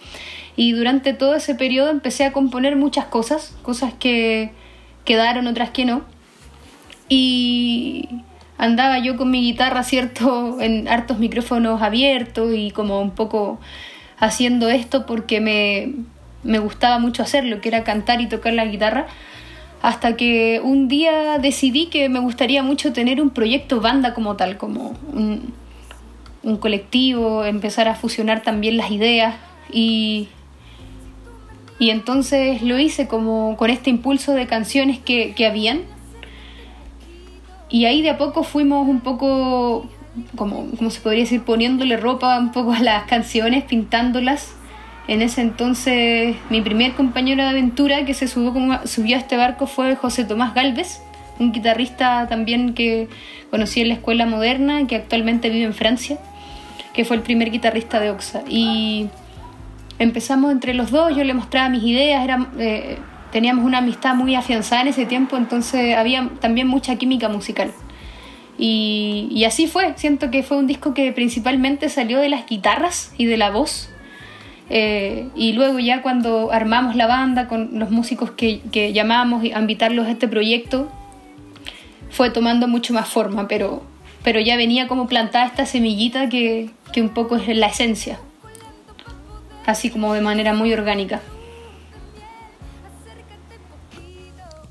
Y durante todo ese periodo empecé a componer muchas cosas, cosas que quedaron, otras que no. Y andaba yo con mi guitarra, ¿cierto?, *laughs* en hartos micrófonos abiertos y como un poco haciendo esto porque me, me gustaba mucho hacerlo, que era cantar y tocar la guitarra hasta que un día decidí que me gustaría mucho tener un proyecto banda como tal, como un, colectivo, empezar a fusionar también las ideas. Y, y entonces lo hice como con este impulso de canciones que, que habían. Y ahí de a poco fuimos un poco, como, como se podría decir, poniéndole ropa un poco a las canciones, pintándolas en ese entonces, mi primer compañero de aventura que se subió, a este barco fue José Tomás Galvez, un guitarrista también que conocí en la escuela moderna, que actualmente vive en Francia, que fue el primer guitarrista de Oxa. Y empezamos entre los dos, yo le mostraba mis ideas, eh, teníamos una amistad muy afianzada en ese tiempo, entonces había también mucha química musical. Y así fue, siento que fue un disco que principalmente salió de las guitarras y de la voz eh, y luego ya cuando armamos la banda con los músicos que, que llamamos a invitarlos a este proyecto, fue tomando mucho más forma, pero, pero ya venía como plantada esta semillita que, que un poco es la esencia, así como de manera muy orgánica.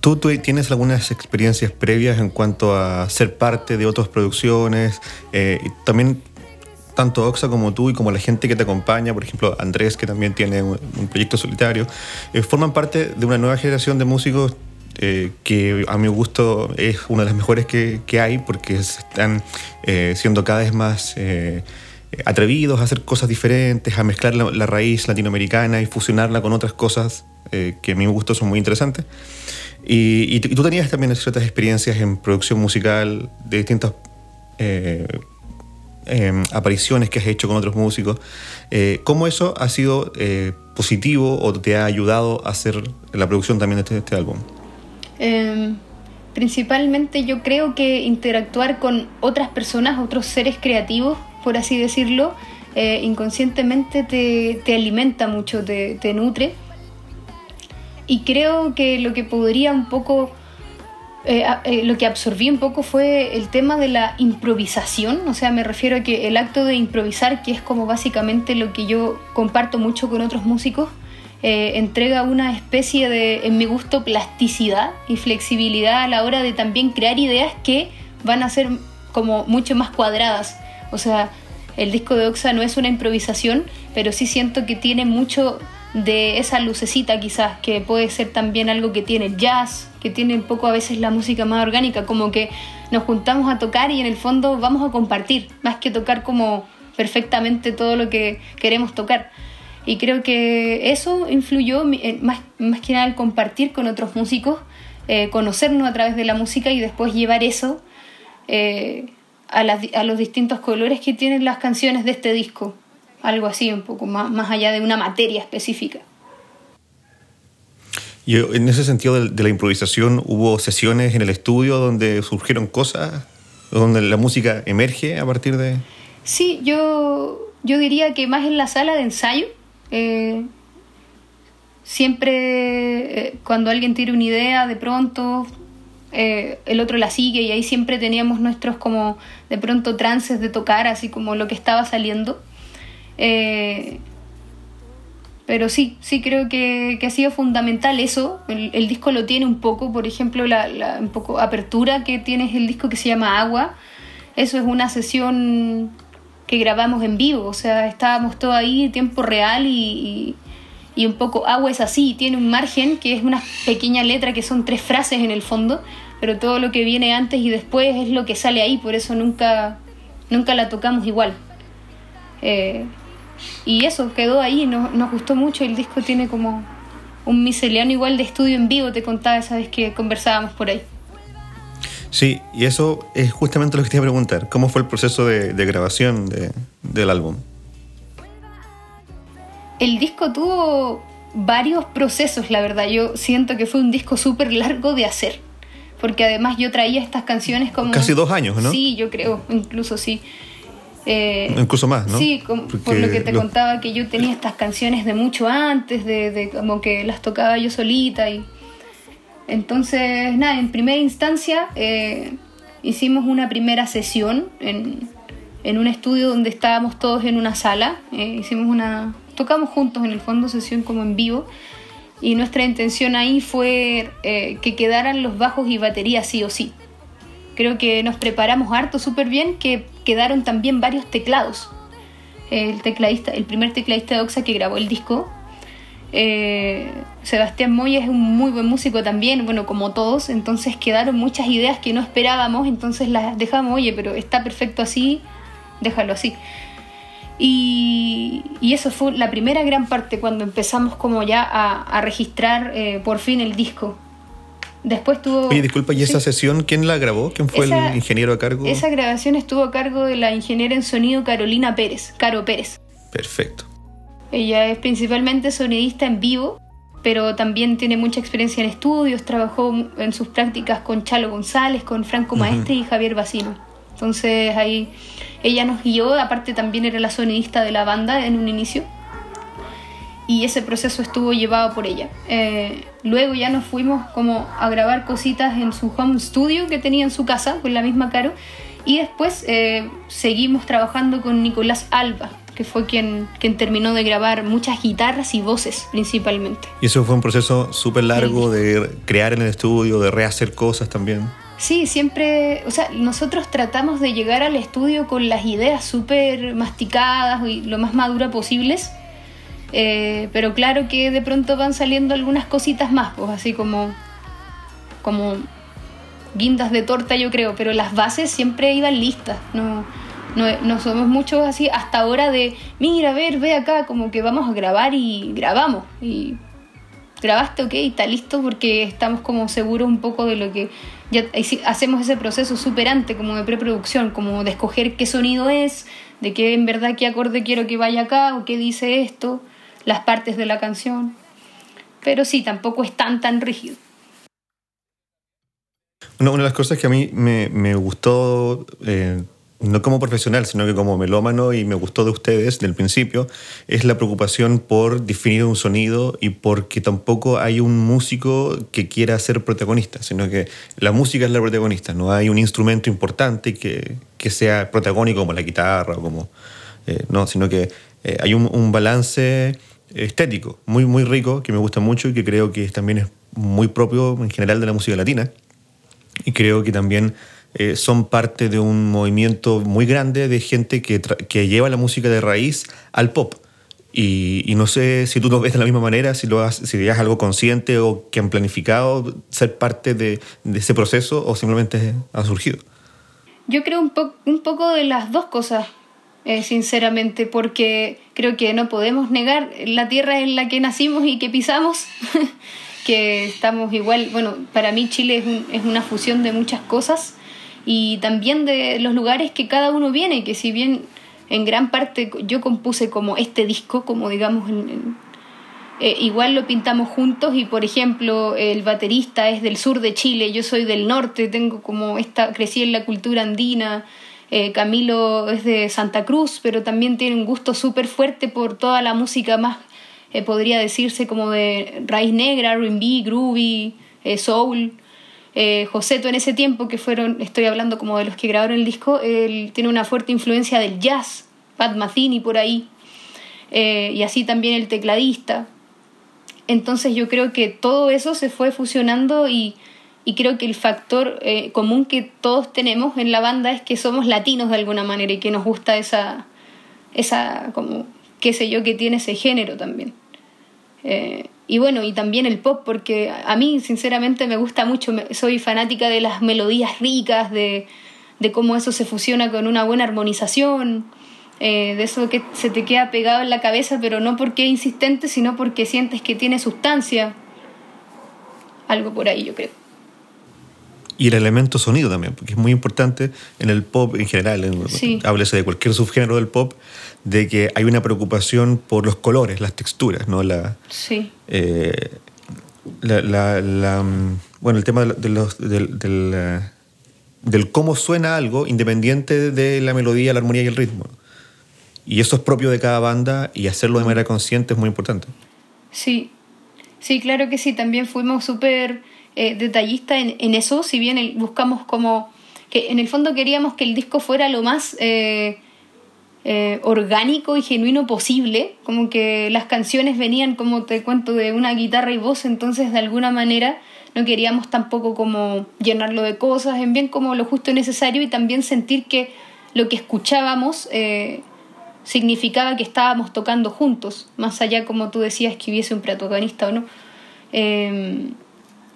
¿Tú, ¿Tú, tienes algunas experiencias previas en cuanto a ser parte de otras producciones? Eh, también tanto Oxa como tú y como la gente que te acompaña, por ejemplo Andrés, que también tiene un, proyecto solitario, eh, forman parte de una nueva generación de músicos eh, que a mi gusto es una de las mejores que, que hay porque están eh, siendo cada vez más eh, atrevidos a hacer cosas diferentes, a mezclar la, la, raíz latinoamericana y fusionarla con otras cosas eh, que a mi gusto son muy interesantes. Y, y, y, tú tenías también ciertas experiencias en producción musical de distintas eh, eh, apariciones que has hecho con otros músicos. Eh, ¿Cómo eso ha sido eh, positivo o te ha ayudado a hacer la producción también de este, este álbum? Eh, principalmente yo creo que interactuar con otras personas, otros seres creativos, por así decirlo, eh, inconscientemente te, alimenta mucho, te, te, nutre. Y creo que lo que podría un poco, eh, eh, lo que absorbí un poco fue el tema de la improvisación, o sea, me refiero a que el acto de improvisar, que es como básicamente lo que yo comparto mucho con otros músicos, entrega una especie de, en mi gusto, plasticidad y flexibilidad a la hora de también crear ideas que van a ser como mucho más cuadradas. O sea, el disco de Oxa no es una improvisación, pero sí siento que tiene mucho de esa lucecita quizás, que puede ser también algo que tiene el jazz, que tiene un poco a veces la música más orgánica, como que nos juntamos a tocar y en el fondo vamos a compartir, más que tocar como perfectamente todo lo que queremos tocar. Y creo que eso influyó más, más que nada el compartir con otros músicos, eh, conocernos a través de la música y después llevar eso eh, a, los distintos colores que tienen las canciones de este disco. Algo así, un poco más, más allá de una materia específica. Y en ese sentido de, la improvisación, ¿hubo sesiones en el estudio donde surgieron cosas, donde la música emerge a partir de...? Sí, yo, yo diría que más en la sala de ensayo. Eh, siempre eh, cuando alguien tiene una idea, de pronto eh, el otro la sigue y ahí siempre teníamos nuestros como de pronto trances de tocar, así como lo que estaba saliendo. Eh, pero sí, sí creo que, ha sido fundamental eso. El, disco lo tiene un poco, por ejemplo, la, un poco apertura que tiene el disco que se llama Agua. Eso es una sesión que grabamos en vivo, o sea, estábamos todo ahí, tiempo real y, y un poco agua es así, tiene un margen que es una pequeña letra que son tres frases en el fondo, pero todo lo que viene antes y después es lo que sale ahí, por eso nunca, nunca la tocamos igual. Eh, y eso, quedó ahí, nos, nos gustó mucho, el disco tiene como un miseliano igual de estudio en vivo, te contaba esa vez que conversábamos por ahí. Sí, y eso es justamente lo que te iba a preguntar, ¿cómo fue el proceso de, grabación del álbum? El disco tuvo varios procesos, la verdad, yo siento que fue un disco súper largo de hacer porque además yo traía estas canciones como... Casi dos años, ¿no? Sí, yo creo, incluso sí. Eh, incluso más, ¿no? Sí, por lo que te contaba que yo tenía estas canciones de mucho antes, de, como que las tocaba yo solita y... Entonces, nada, en primera instancia eh, hicimos una primera sesión en, en, un estudio donde estábamos todos en una sala. Eh, hicimos una... Tocamos juntos en el fondo, sesión como en vivo y nuestra intención ahí fue eh, que quedaran los bajos y baterías sí o sí. Creo que nos preparamos harto súper bien, que quedaron también varios teclados. El tecladista, el primer tecladista de Oxa que grabó el disco, eh, Sebastián Moya es un muy buen músico también, bueno, como todos, entonces quedaron muchas ideas que no esperábamos, entonces las dejamos, oye, pero está perfecto así, déjalo así. Y, eso fue la primera gran parte cuando empezamos como ya a, registrar eh, por fin el disco. Después tuvo... Oye, disculpa, ¿y esa sesión quién la grabó? ¿Quién fue el ingeniero a cargo? Esa grabación estuvo a cargo de la ingeniera en sonido Carolina Pérez, Caro Pérez. Perfecto. Ella es principalmente sonidista en vivo, pero también tiene mucha experiencia en estudios, trabajó en sus prácticas con Chalo González, con Franco Maestre y Javier Bacino. Entonces ahí ella nos guió, aparte también era la sonidista de la banda en un inicio. Y ese proceso estuvo llevado por ella. Eh, luego ya nos fuimos como a grabar cositas en su home studio que tenía en su casa, con la misma Caro. Y después eh, seguimos trabajando con Nicolás Alba, que fue quien, quien terminó de grabar muchas guitarras y voces principalmente. Y eso fue un proceso súper largo de crear en el estudio, de rehacer cosas también. Sí, siempre, o sea, nosotros tratamos de llegar al estudio con las ideas súper masticadas y lo más madura posibles, eh, pero claro que de pronto van saliendo algunas cositas más, pues así como, como guindas de torta yo creo, pero las bases siempre iban listas, no, no, somos muchos así hasta ahora de, mira, a ver, ve acá, como que vamos a grabar y grabamos, y grabaste, ok, está listo porque estamos como seguros un poco de lo que ya hacemos ese proceso superante como de preproducción, como de escoger qué sonido es, de qué en verdad qué acorde quiero que vaya acá o qué dice esto, las partes de la canción. Pero sí, tampoco es tan tan rígido. Una, de las cosas que a mí me, gustó, eh, no como profesional, sino que como melómano y me gustó de ustedes del principio, es la preocupación por definir un sonido y porque tampoco hay un músico que quiera ser protagonista, sino que la música es la protagonista, no hay un instrumento importante que, que sea protagónico como la guitarra como... eh, no, sino que eh, hay un balance estético muy, muy rico que me gusta mucho y que creo que también es muy propio en general de la música latina. Y creo que también eh, son parte de un movimiento muy grande de gente que, que lleva la música de raíz al pop. Y, no sé si tú lo ves de la misma manera, si, lo has, si es algo consciente o que han planificado ser parte de, de ese proceso o simplemente ha surgido. Yo creo un, po- un poco de las dos cosas, eh, sinceramente, porque creo que no podemos negar la tierra en la que nacimos y que pisamos, *laughs* que estamos igual, bueno, para mí Chile es, un- es una fusión de muchas cosas y también de los lugares que cada uno viene, que si bien en gran parte yo compuse como este disco, como digamos en- eh, igual lo pintamos juntos y por ejemplo el baterista es del sur de Chile, yo soy del norte, tengo como esta, crecí en la cultura andina, eh, Camilo es de Santa Cruz, pero también tiene un gusto súper fuerte por toda la música más, eh, podría decirse como de raíz negra, R&B, groovy, eh, soul. Joseto en ese tiempo, que fueron, estoy hablando como de los que grabaron el disco, él tiene una fuerte influencia del jazz, Pat Metheny por ahí, y así también el tecladista. Entonces yo creo que todo eso se fue fusionando y, y creo que el factor eh, común que todos tenemos en la banda es que somos latinos de alguna manera y que nos gusta esa, esa como, qué sé yo, que tiene ese género también. Eh, y bueno, y también el pop, porque a mí sinceramente me gusta mucho, soy fanática de las melodías ricas, de, de cómo eso se fusiona con una buena armonización, eh, de eso que se te queda pegado en la cabeza, pero no porque es insistente, sino porque sientes que tiene sustancia. Algo por ahí, yo creo. Y el elemento sonido también, porque es muy importante en el pop en general, en, Sí. háblese de cualquier subgénero del pop, de que hay una preocupación por los colores, las texturas, ¿no? La, Sí, eh, la, la- la, mm, bueno, el tema de, los, del, del, eh, del cómo suena algo independiente de la melodía, la armonía y el ritmo. Y eso es propio de cada banda y hacerlo de manera consciente es muy importante. sí. Sí, claro que sí. También fuimos súper eh, detallistas en, en eso, si bien buscamos como que en el fondo queríamos que el disco fuera lo más eh, eh, orgánico y genuino posible, como que las canciones venían, como te cuento, de una guitarra y voz, entonces de alguna manera no queríamos tampoco como llenarlo de cosas, en bien como lo justo y necesario y también sentir que lo que escuchábamos significaba que estábamos tocando juntos, más allá como tú decías que hubiese un protagonista o no.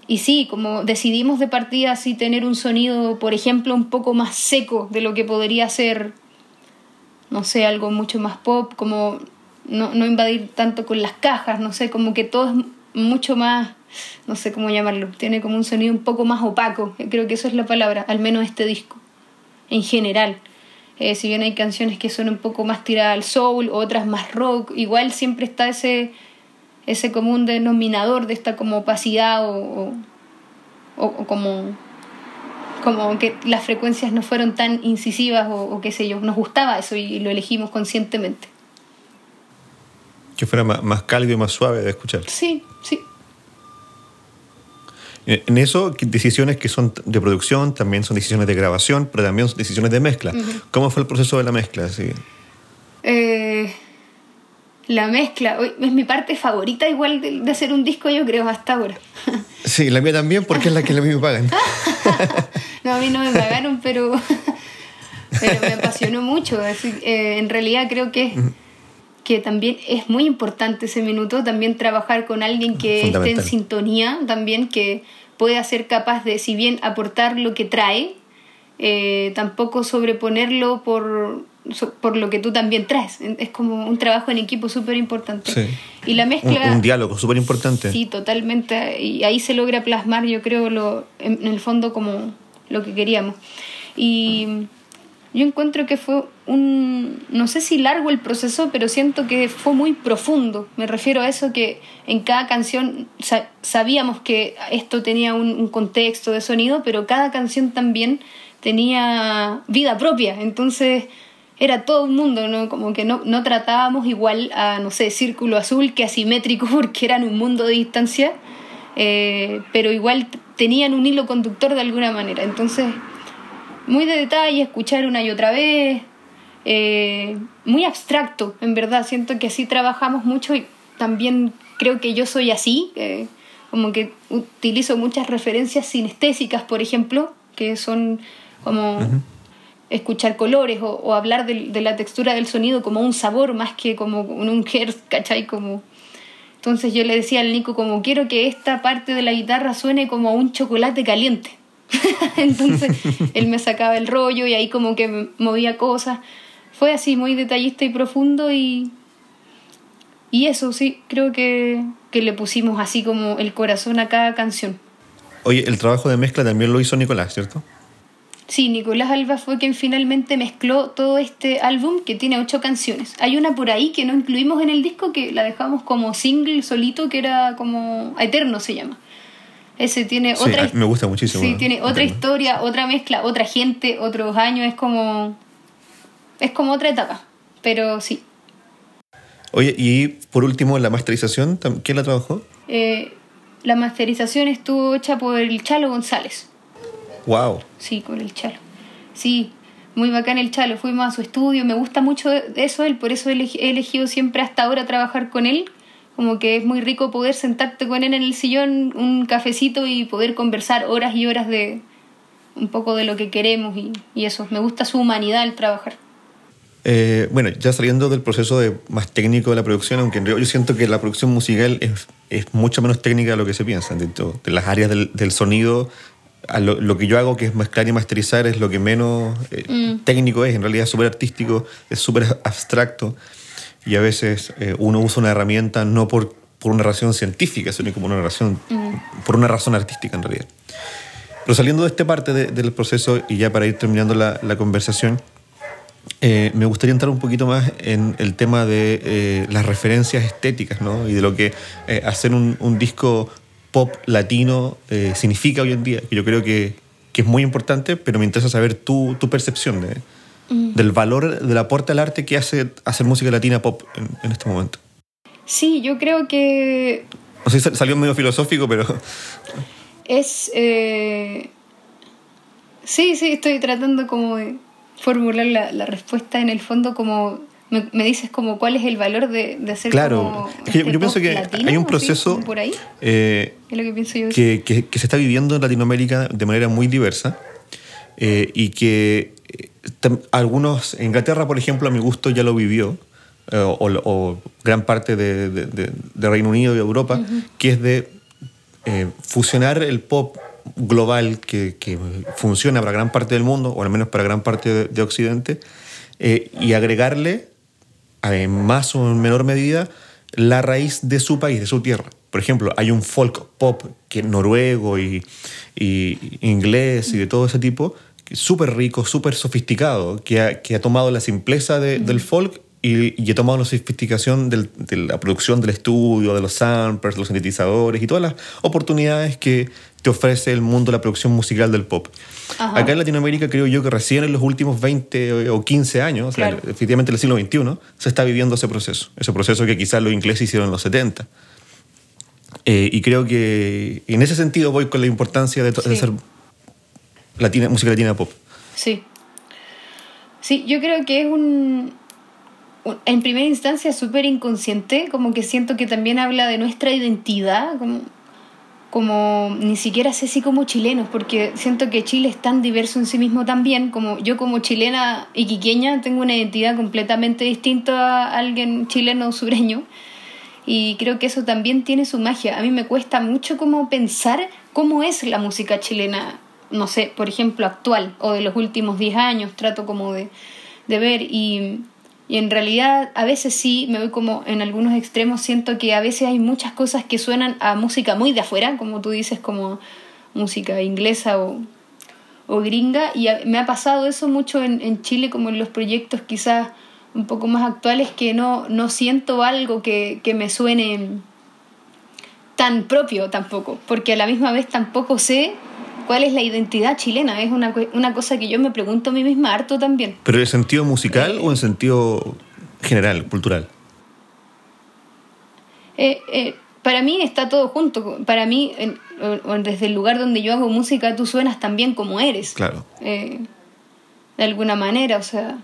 Y sí, como decidimos de partida así tener un sonido, por ejemplo, un poco más seco de lo que podría ser, no sé, algo mucho más pop, como no, no invadir tanto con las cajas, no sé, como que todo es mucho más, no sé cómo llamarlo, tiene como un sonido un poco más opaco, creo que eso es la palabra, al menos este disco, en general. Eh, si bien hay canciones que son un poco más tiradas al soul, otras más rock, igual siempre está ese, ese común denominador de esta como opacidad o, o, como, como que las frecuencias no fueron tan incisivas o, o qué sé yo. Nos gustaba eso y lo elegimos conscientemente. Que fuera más, más cálido y más suave de escuchar. Sí, sí. En eso, decisiones que son de producción, también son decisiones de grabación, pero también son decisiones de mezcla. ¿Cómo fue el proceso de la mezcla? Sí. Eh, la mezcla, es mi parte favorita igual de, de hacer un disco yo creo hasta ahora. *laughs* Sí, la mía también, porque es la que a mí me pagan. *laughs* No, a mí no me pagaron, pero, *laughs* pero me apasionó mucho. Así, eh, en realidad creo que, que también es muy importante ese minuto, también trabajar con alguien que esté en sintonía, también que pueda ser capaz de, si bien aportar lo que trae, eh, tampoco sobreponerlo por, por lo que tú también traes. Es como un trabajo en equipo súper importante. Sí. Y la Un, mezcla... un diálogo súper importante. Sí, totalmente. Y ahí se logra plasmar, yo creo, lo, en, en el fondo como lo que queríamos. Y yo encuentro que fue un, no sé si largo el proceso, pero siento que fue muy profundo. Me refiero a eso que en cada canción sabíamos que esto tenía un, contexto de sonido, pero cada canción también tenía vida propia. Entonces era todo un mundo, ¿no? Como que no, no tratábamos igual a, no sé, Círculo Azul que Asimétrico *laughs* porque eran un mundo de distancia, eh, pero igual tenían un hilo conductor de alguna manera. Entonces muy de detalle, escuchar una y otra vez, eh, muy abstracto, en verdad. Siento que así trabajamos mucho y también creo que yo soy así, como que utilizo muchas referencias sinestésicas, por ejemplo, que son como escuchar colores o, hablar de, la textura del sonido como un sabor más que como un hertz, ¿cachai? Como... Entonces yo le decía al Nico como quiero que esta parte de la guitarra suene como un chocolate caliente. *laughs* Entonces él me sacaba el rollo y ahí como que movía cosas. Fue así, muy detallista y profundo y, y eso sí, creo que, que le pusimos así como el corazón a cada canción. Oye, el trabajo de mezcla también lo hizo Nicolás, ¿cierto? Sí, Nicolás Alba fue quien finalmente mezcló todo este álbum que tiene ocho canciones. Hay una por ahí que no incluimos en el disco que la dejamos como single solito que era como Eterno se llama. Ese tiene otra. Me gusta muchísimo. Sí, tiene otra historia, otra mezcla, otra gente, otros años. Es como. Es como otra etapa. Pero sí. Oye, y por último, la masterización, ¿quién la trabajó? Eh, la masterización estuvo hecha por el Chalo González. ¡Wow! Sí, con el Chalo. Sí, muy bacán el Chalo. Fuimos a su estudio, me gusta mucho eso él, por eso he elegido siempre hasta ahora trabajar con él, como que es muy rico poder sentarte con él en el sillón, un cafecito y poder conversar horas y horas de un poco de lo que queremos y, eso. Me gusta su humanidad al trabajar. Eh, bueno, ya saliendo del proceso de, más técnico de la producción, aunque yo siento que la producción musical es, es mucho menos técnica de lo que se piensa. Dentro de las áreas del, del sonido, lo, que yo hago, que es mezclar y masterizar, es lo que menos eh, mm. técnico es. En realidad es súper artístico, es súper abstracto y a veces eh, uno usa una herramienta no por, por una razón científica, sino como una razón, por una razón artística en realidad. Pero saliendo de esta parte del proceso y ya para ir terminando la, la conversación, eh, me gustaría entrar un poquito más en el tema de eh, las referencias estéticas ¿no? y de lo que hacer un, un, disco pop latino significa hoy en día, que yo creo que, que, es muy importante, pero me interesa saber tu, tu percepción de, Mm. del valor del aporte al arte que hace hacer música latina pop en, este momento. Sí, yo creo que... No sé, salió medio filosófico, pero... *laughs* Es... Eh, sí, sí, estoy tratando como de formular la, respuesta en el fondo como... Me, dices como cuál es el valor de, de hacer claro yo, este pienso que hay un proceso por ahí. eh, es lo que pienso yo. que, que, se está viviendo en Latinoamérica de manera muy diversa eh, y que algunos, Inglaterra, por ejemplo, a mi gusto ya lo vivió, eh, o, gran parte de, de, Reino Unido y Europa, que es de eh, fusionar el pop global que, que, funciona para gran parte del mundo, o al menos para gran parte de, Occidente, eh, y agregarle, en más o en menor medida, la raíz de su país, de su tierra. Por ejemplo, hay un folk pop que noruego y, y inglés y de todo ese tipo súper rico, súper sofisticado, que ha, que ha, tomado la simpleza del folk y, y, ha tomado la sofisticación del, de la producción del estudio, de los samplers, los sintetizadores y todas las oportunidades que te ofrece el mundo de la producción musical del pop. Acá en Latinoamérica creo yo que recién en los últimos 20 o 15 años, efectivamente en el siglo XXI, se está viviendo ese proceso. Ese proceso que quizás los ingleses hicieron en los 70. Eh, y creo que en ese sentido voy con la importancia de, de hacer latina, música latina pop. Sí. Sí, yo creo que es un, en primera instancia súper inconsciente, como que siento que también habla de nuestra identidad, como, como ni siquiera sé si como chilenos, porque siento que Chile es tan diverso en sí mismo también, como yo como chilena y quiqueña tengo una identidad completamente distinta a alguien chileno sureño, y creo que eso también tiene su magia. A mí me cuesta mucho como pensar cómo es la música chilena no sé, por ejemplo, actual o de los últimos 10 años, trato como de, de ver y, y, en realidad a veces sí, me voy como en algunos extremos, siento que a veces hay muchas cosas que suenan a música muy de afuera, como tú dices, como música inglesa o, o gringa. Y me ha pasado eso mucho en, en, Chile como en los proyectos quizás un poco más actuales que no, no siento algo que, que me suene tan propio tampoco, porque a la misma vez tampoco sé cuál es la identidad chilena. Es una, una cosa que yo me pregunto a mí misma harto también. ¿Pero en sentido musical o en sentido general, cultural? Eh, eh, para mí está todo junto. Para mí, desde el lugar donde yo hago música, tú suenas también como eres. Claro. Eh, de alguna manera, o sea.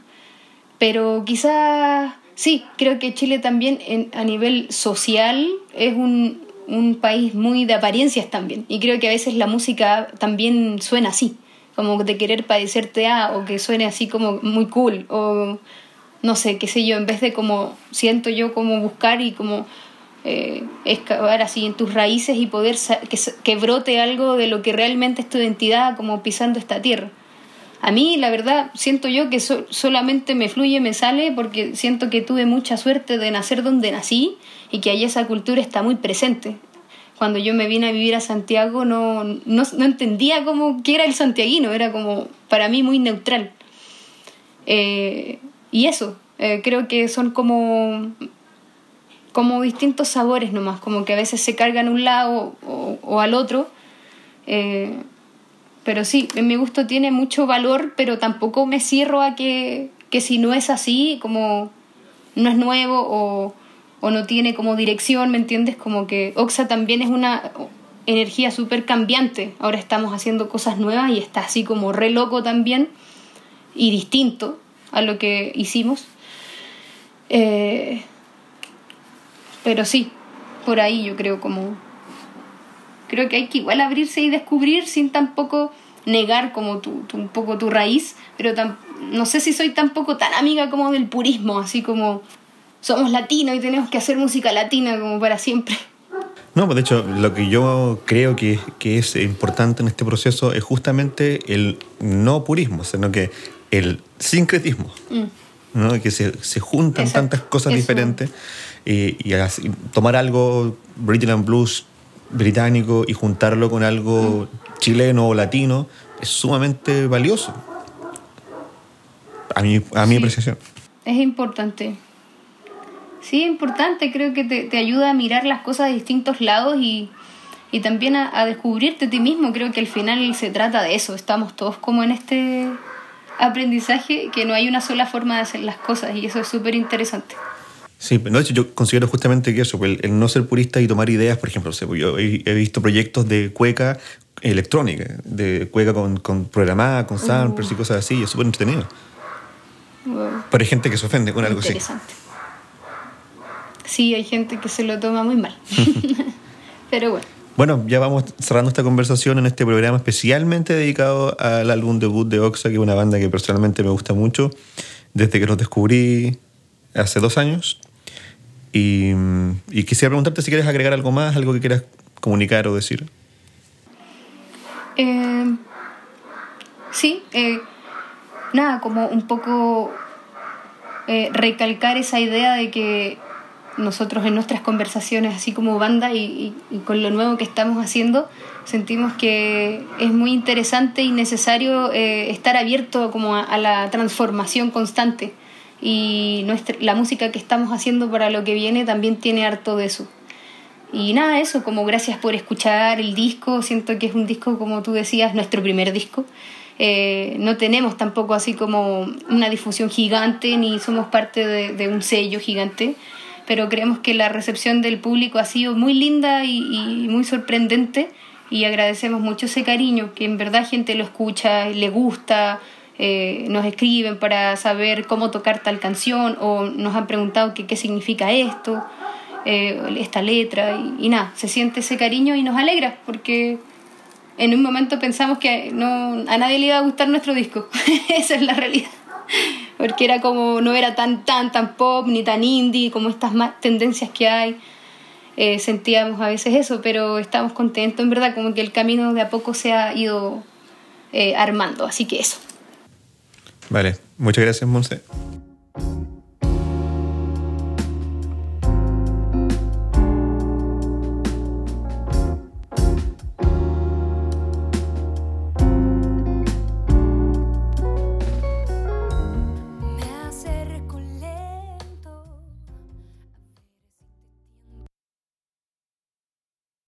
Pero quizás, sí, creo que Chile también a nivel social es un, un país muy de apariencias también. Y creo que a veces la música también suena así, como de querer parecerte a, o que suene así como muy cool, o no sé, qué sé yo, en vez de como siento yo como buscar y como eh, excavar así en tus raíces y poder que, que, brote algo de lo que realmente es tu identidad como pisando esta tierra. A mí, la verdad, siento yo que solamente me fluye, me sale, porque siento que tuve mucha suerte de nacer donde nací y que ahí esa cultura está muy presente. Cuando yo me vine a vivir a Santiago no, no, entendía cómo que era el santiaguino, era como para mí muy neutral. Eh, y eso, eh, creo que son como como distintos sabores nomás, como que a veces se cargan un lado o, al otro. Eh, pero sí, en mi gusto tiene mucho valor, pero tampoco me cierro a que, que si no es así, como no es nuevo o, o no tiene como dirección, ¿me entiendes? Como que Oxa también es una energía súper cambiante. Ahora estamos haciendo cosas nuevas y está así como re loco también y distinto a lo que hicimos. Eh, pero sí, por ahí yo creo como... Creo que hay que igual abrirse y descubrir sin tampoco negar como tu, un poco tu raíz, pero no sé si soy tampoco tan amiga como del purismo, así como somos latinos y tenemos que hacer música latina como para siempre. No, pues de hecho, lo que yo creo que, que es importante en este proceso es justamente el no purismo, sino que el sincretismo, mm. ¿no? que se, se juntan tantas cosas diferentes y, tomar algo British and Blues británico y juntarlo con algo chileno o latino es sumamente valioso. A mi, a mi apreciación. Es importante. Sí, es importante. Creo que te, te, ayuda a mirar las cosas de distintos lados y, y también a, a, descubrirte a ti mismo. Creo que al final se trata de eso. Estamos todos como en este aprendizaje que no hay una sola forma de hacer las cosas y eso es súper interesante. Sí, de hecho yo considero justamente que eso, pues, el, no ser purista y tomar ideas, por ejemplo, pues, yo he, visto proyectos de cueca electrónica, de cueca con, con programada, con samples y uh. cosas así, y es súper entretenido. Pero hay gente que se ofende con algo así. Interesante. Sí, hay gente que se lo toma muy mal. *laughs* *laughs* Pero bueno. Bueno, ya vamos cerrando esta conversación en este programa especialmente dedicado al álbum debut de Oxa, que es una banda que personalmente me gusta mucho desde que los descubrí hace dos años. Y, quisiera preguntarte si quieres agregar algo más, algo que quieras comunicar o decir. Eh, sí, eh, nada, como un poco eh, recalcar esa idea de que nosotros en nuestras conversaciones, así como banda y, con lo nuevo que estamos haciendo, sentimos que es muy interesante y necesario estar abierto como a la transformación constante y nuestra, la música que estamos haciendo para lo que viene también tiene harto de eso. Y nada, eso, como gracias por escuchar el disco, siento que es un disco, como tú decías, nuestro primer disco. Eh, no tenemos tampoco así como una difusión gigante, ni somos parte de, de, un sello gigante, pero creemos que la recepción del público ha sido muy linda y, y muy sorprendente y agradecemos mucho ese cariño, que en verdad gente lo escucha, le gusta, eh, nos escriben para saber cómo tocar tal canción o nos han preguntado qué significa esto, eh, esta letra y, nada, se siente ese cariño y nos alegra porque en un momento pensamos que no, a nadie le iba a gustar nuestro disco, *laughs* esa es la realidad. *laughs* Porque era como, no era tan, tan, tan pop, ni tan indie, como estas más tendencias que hay. Eh, sentíamos a veces eso, pero estamos contentos, en verdad, como que el camino de a poco se ha ido armando, así que eso. Vale, muchas gracias, Monse.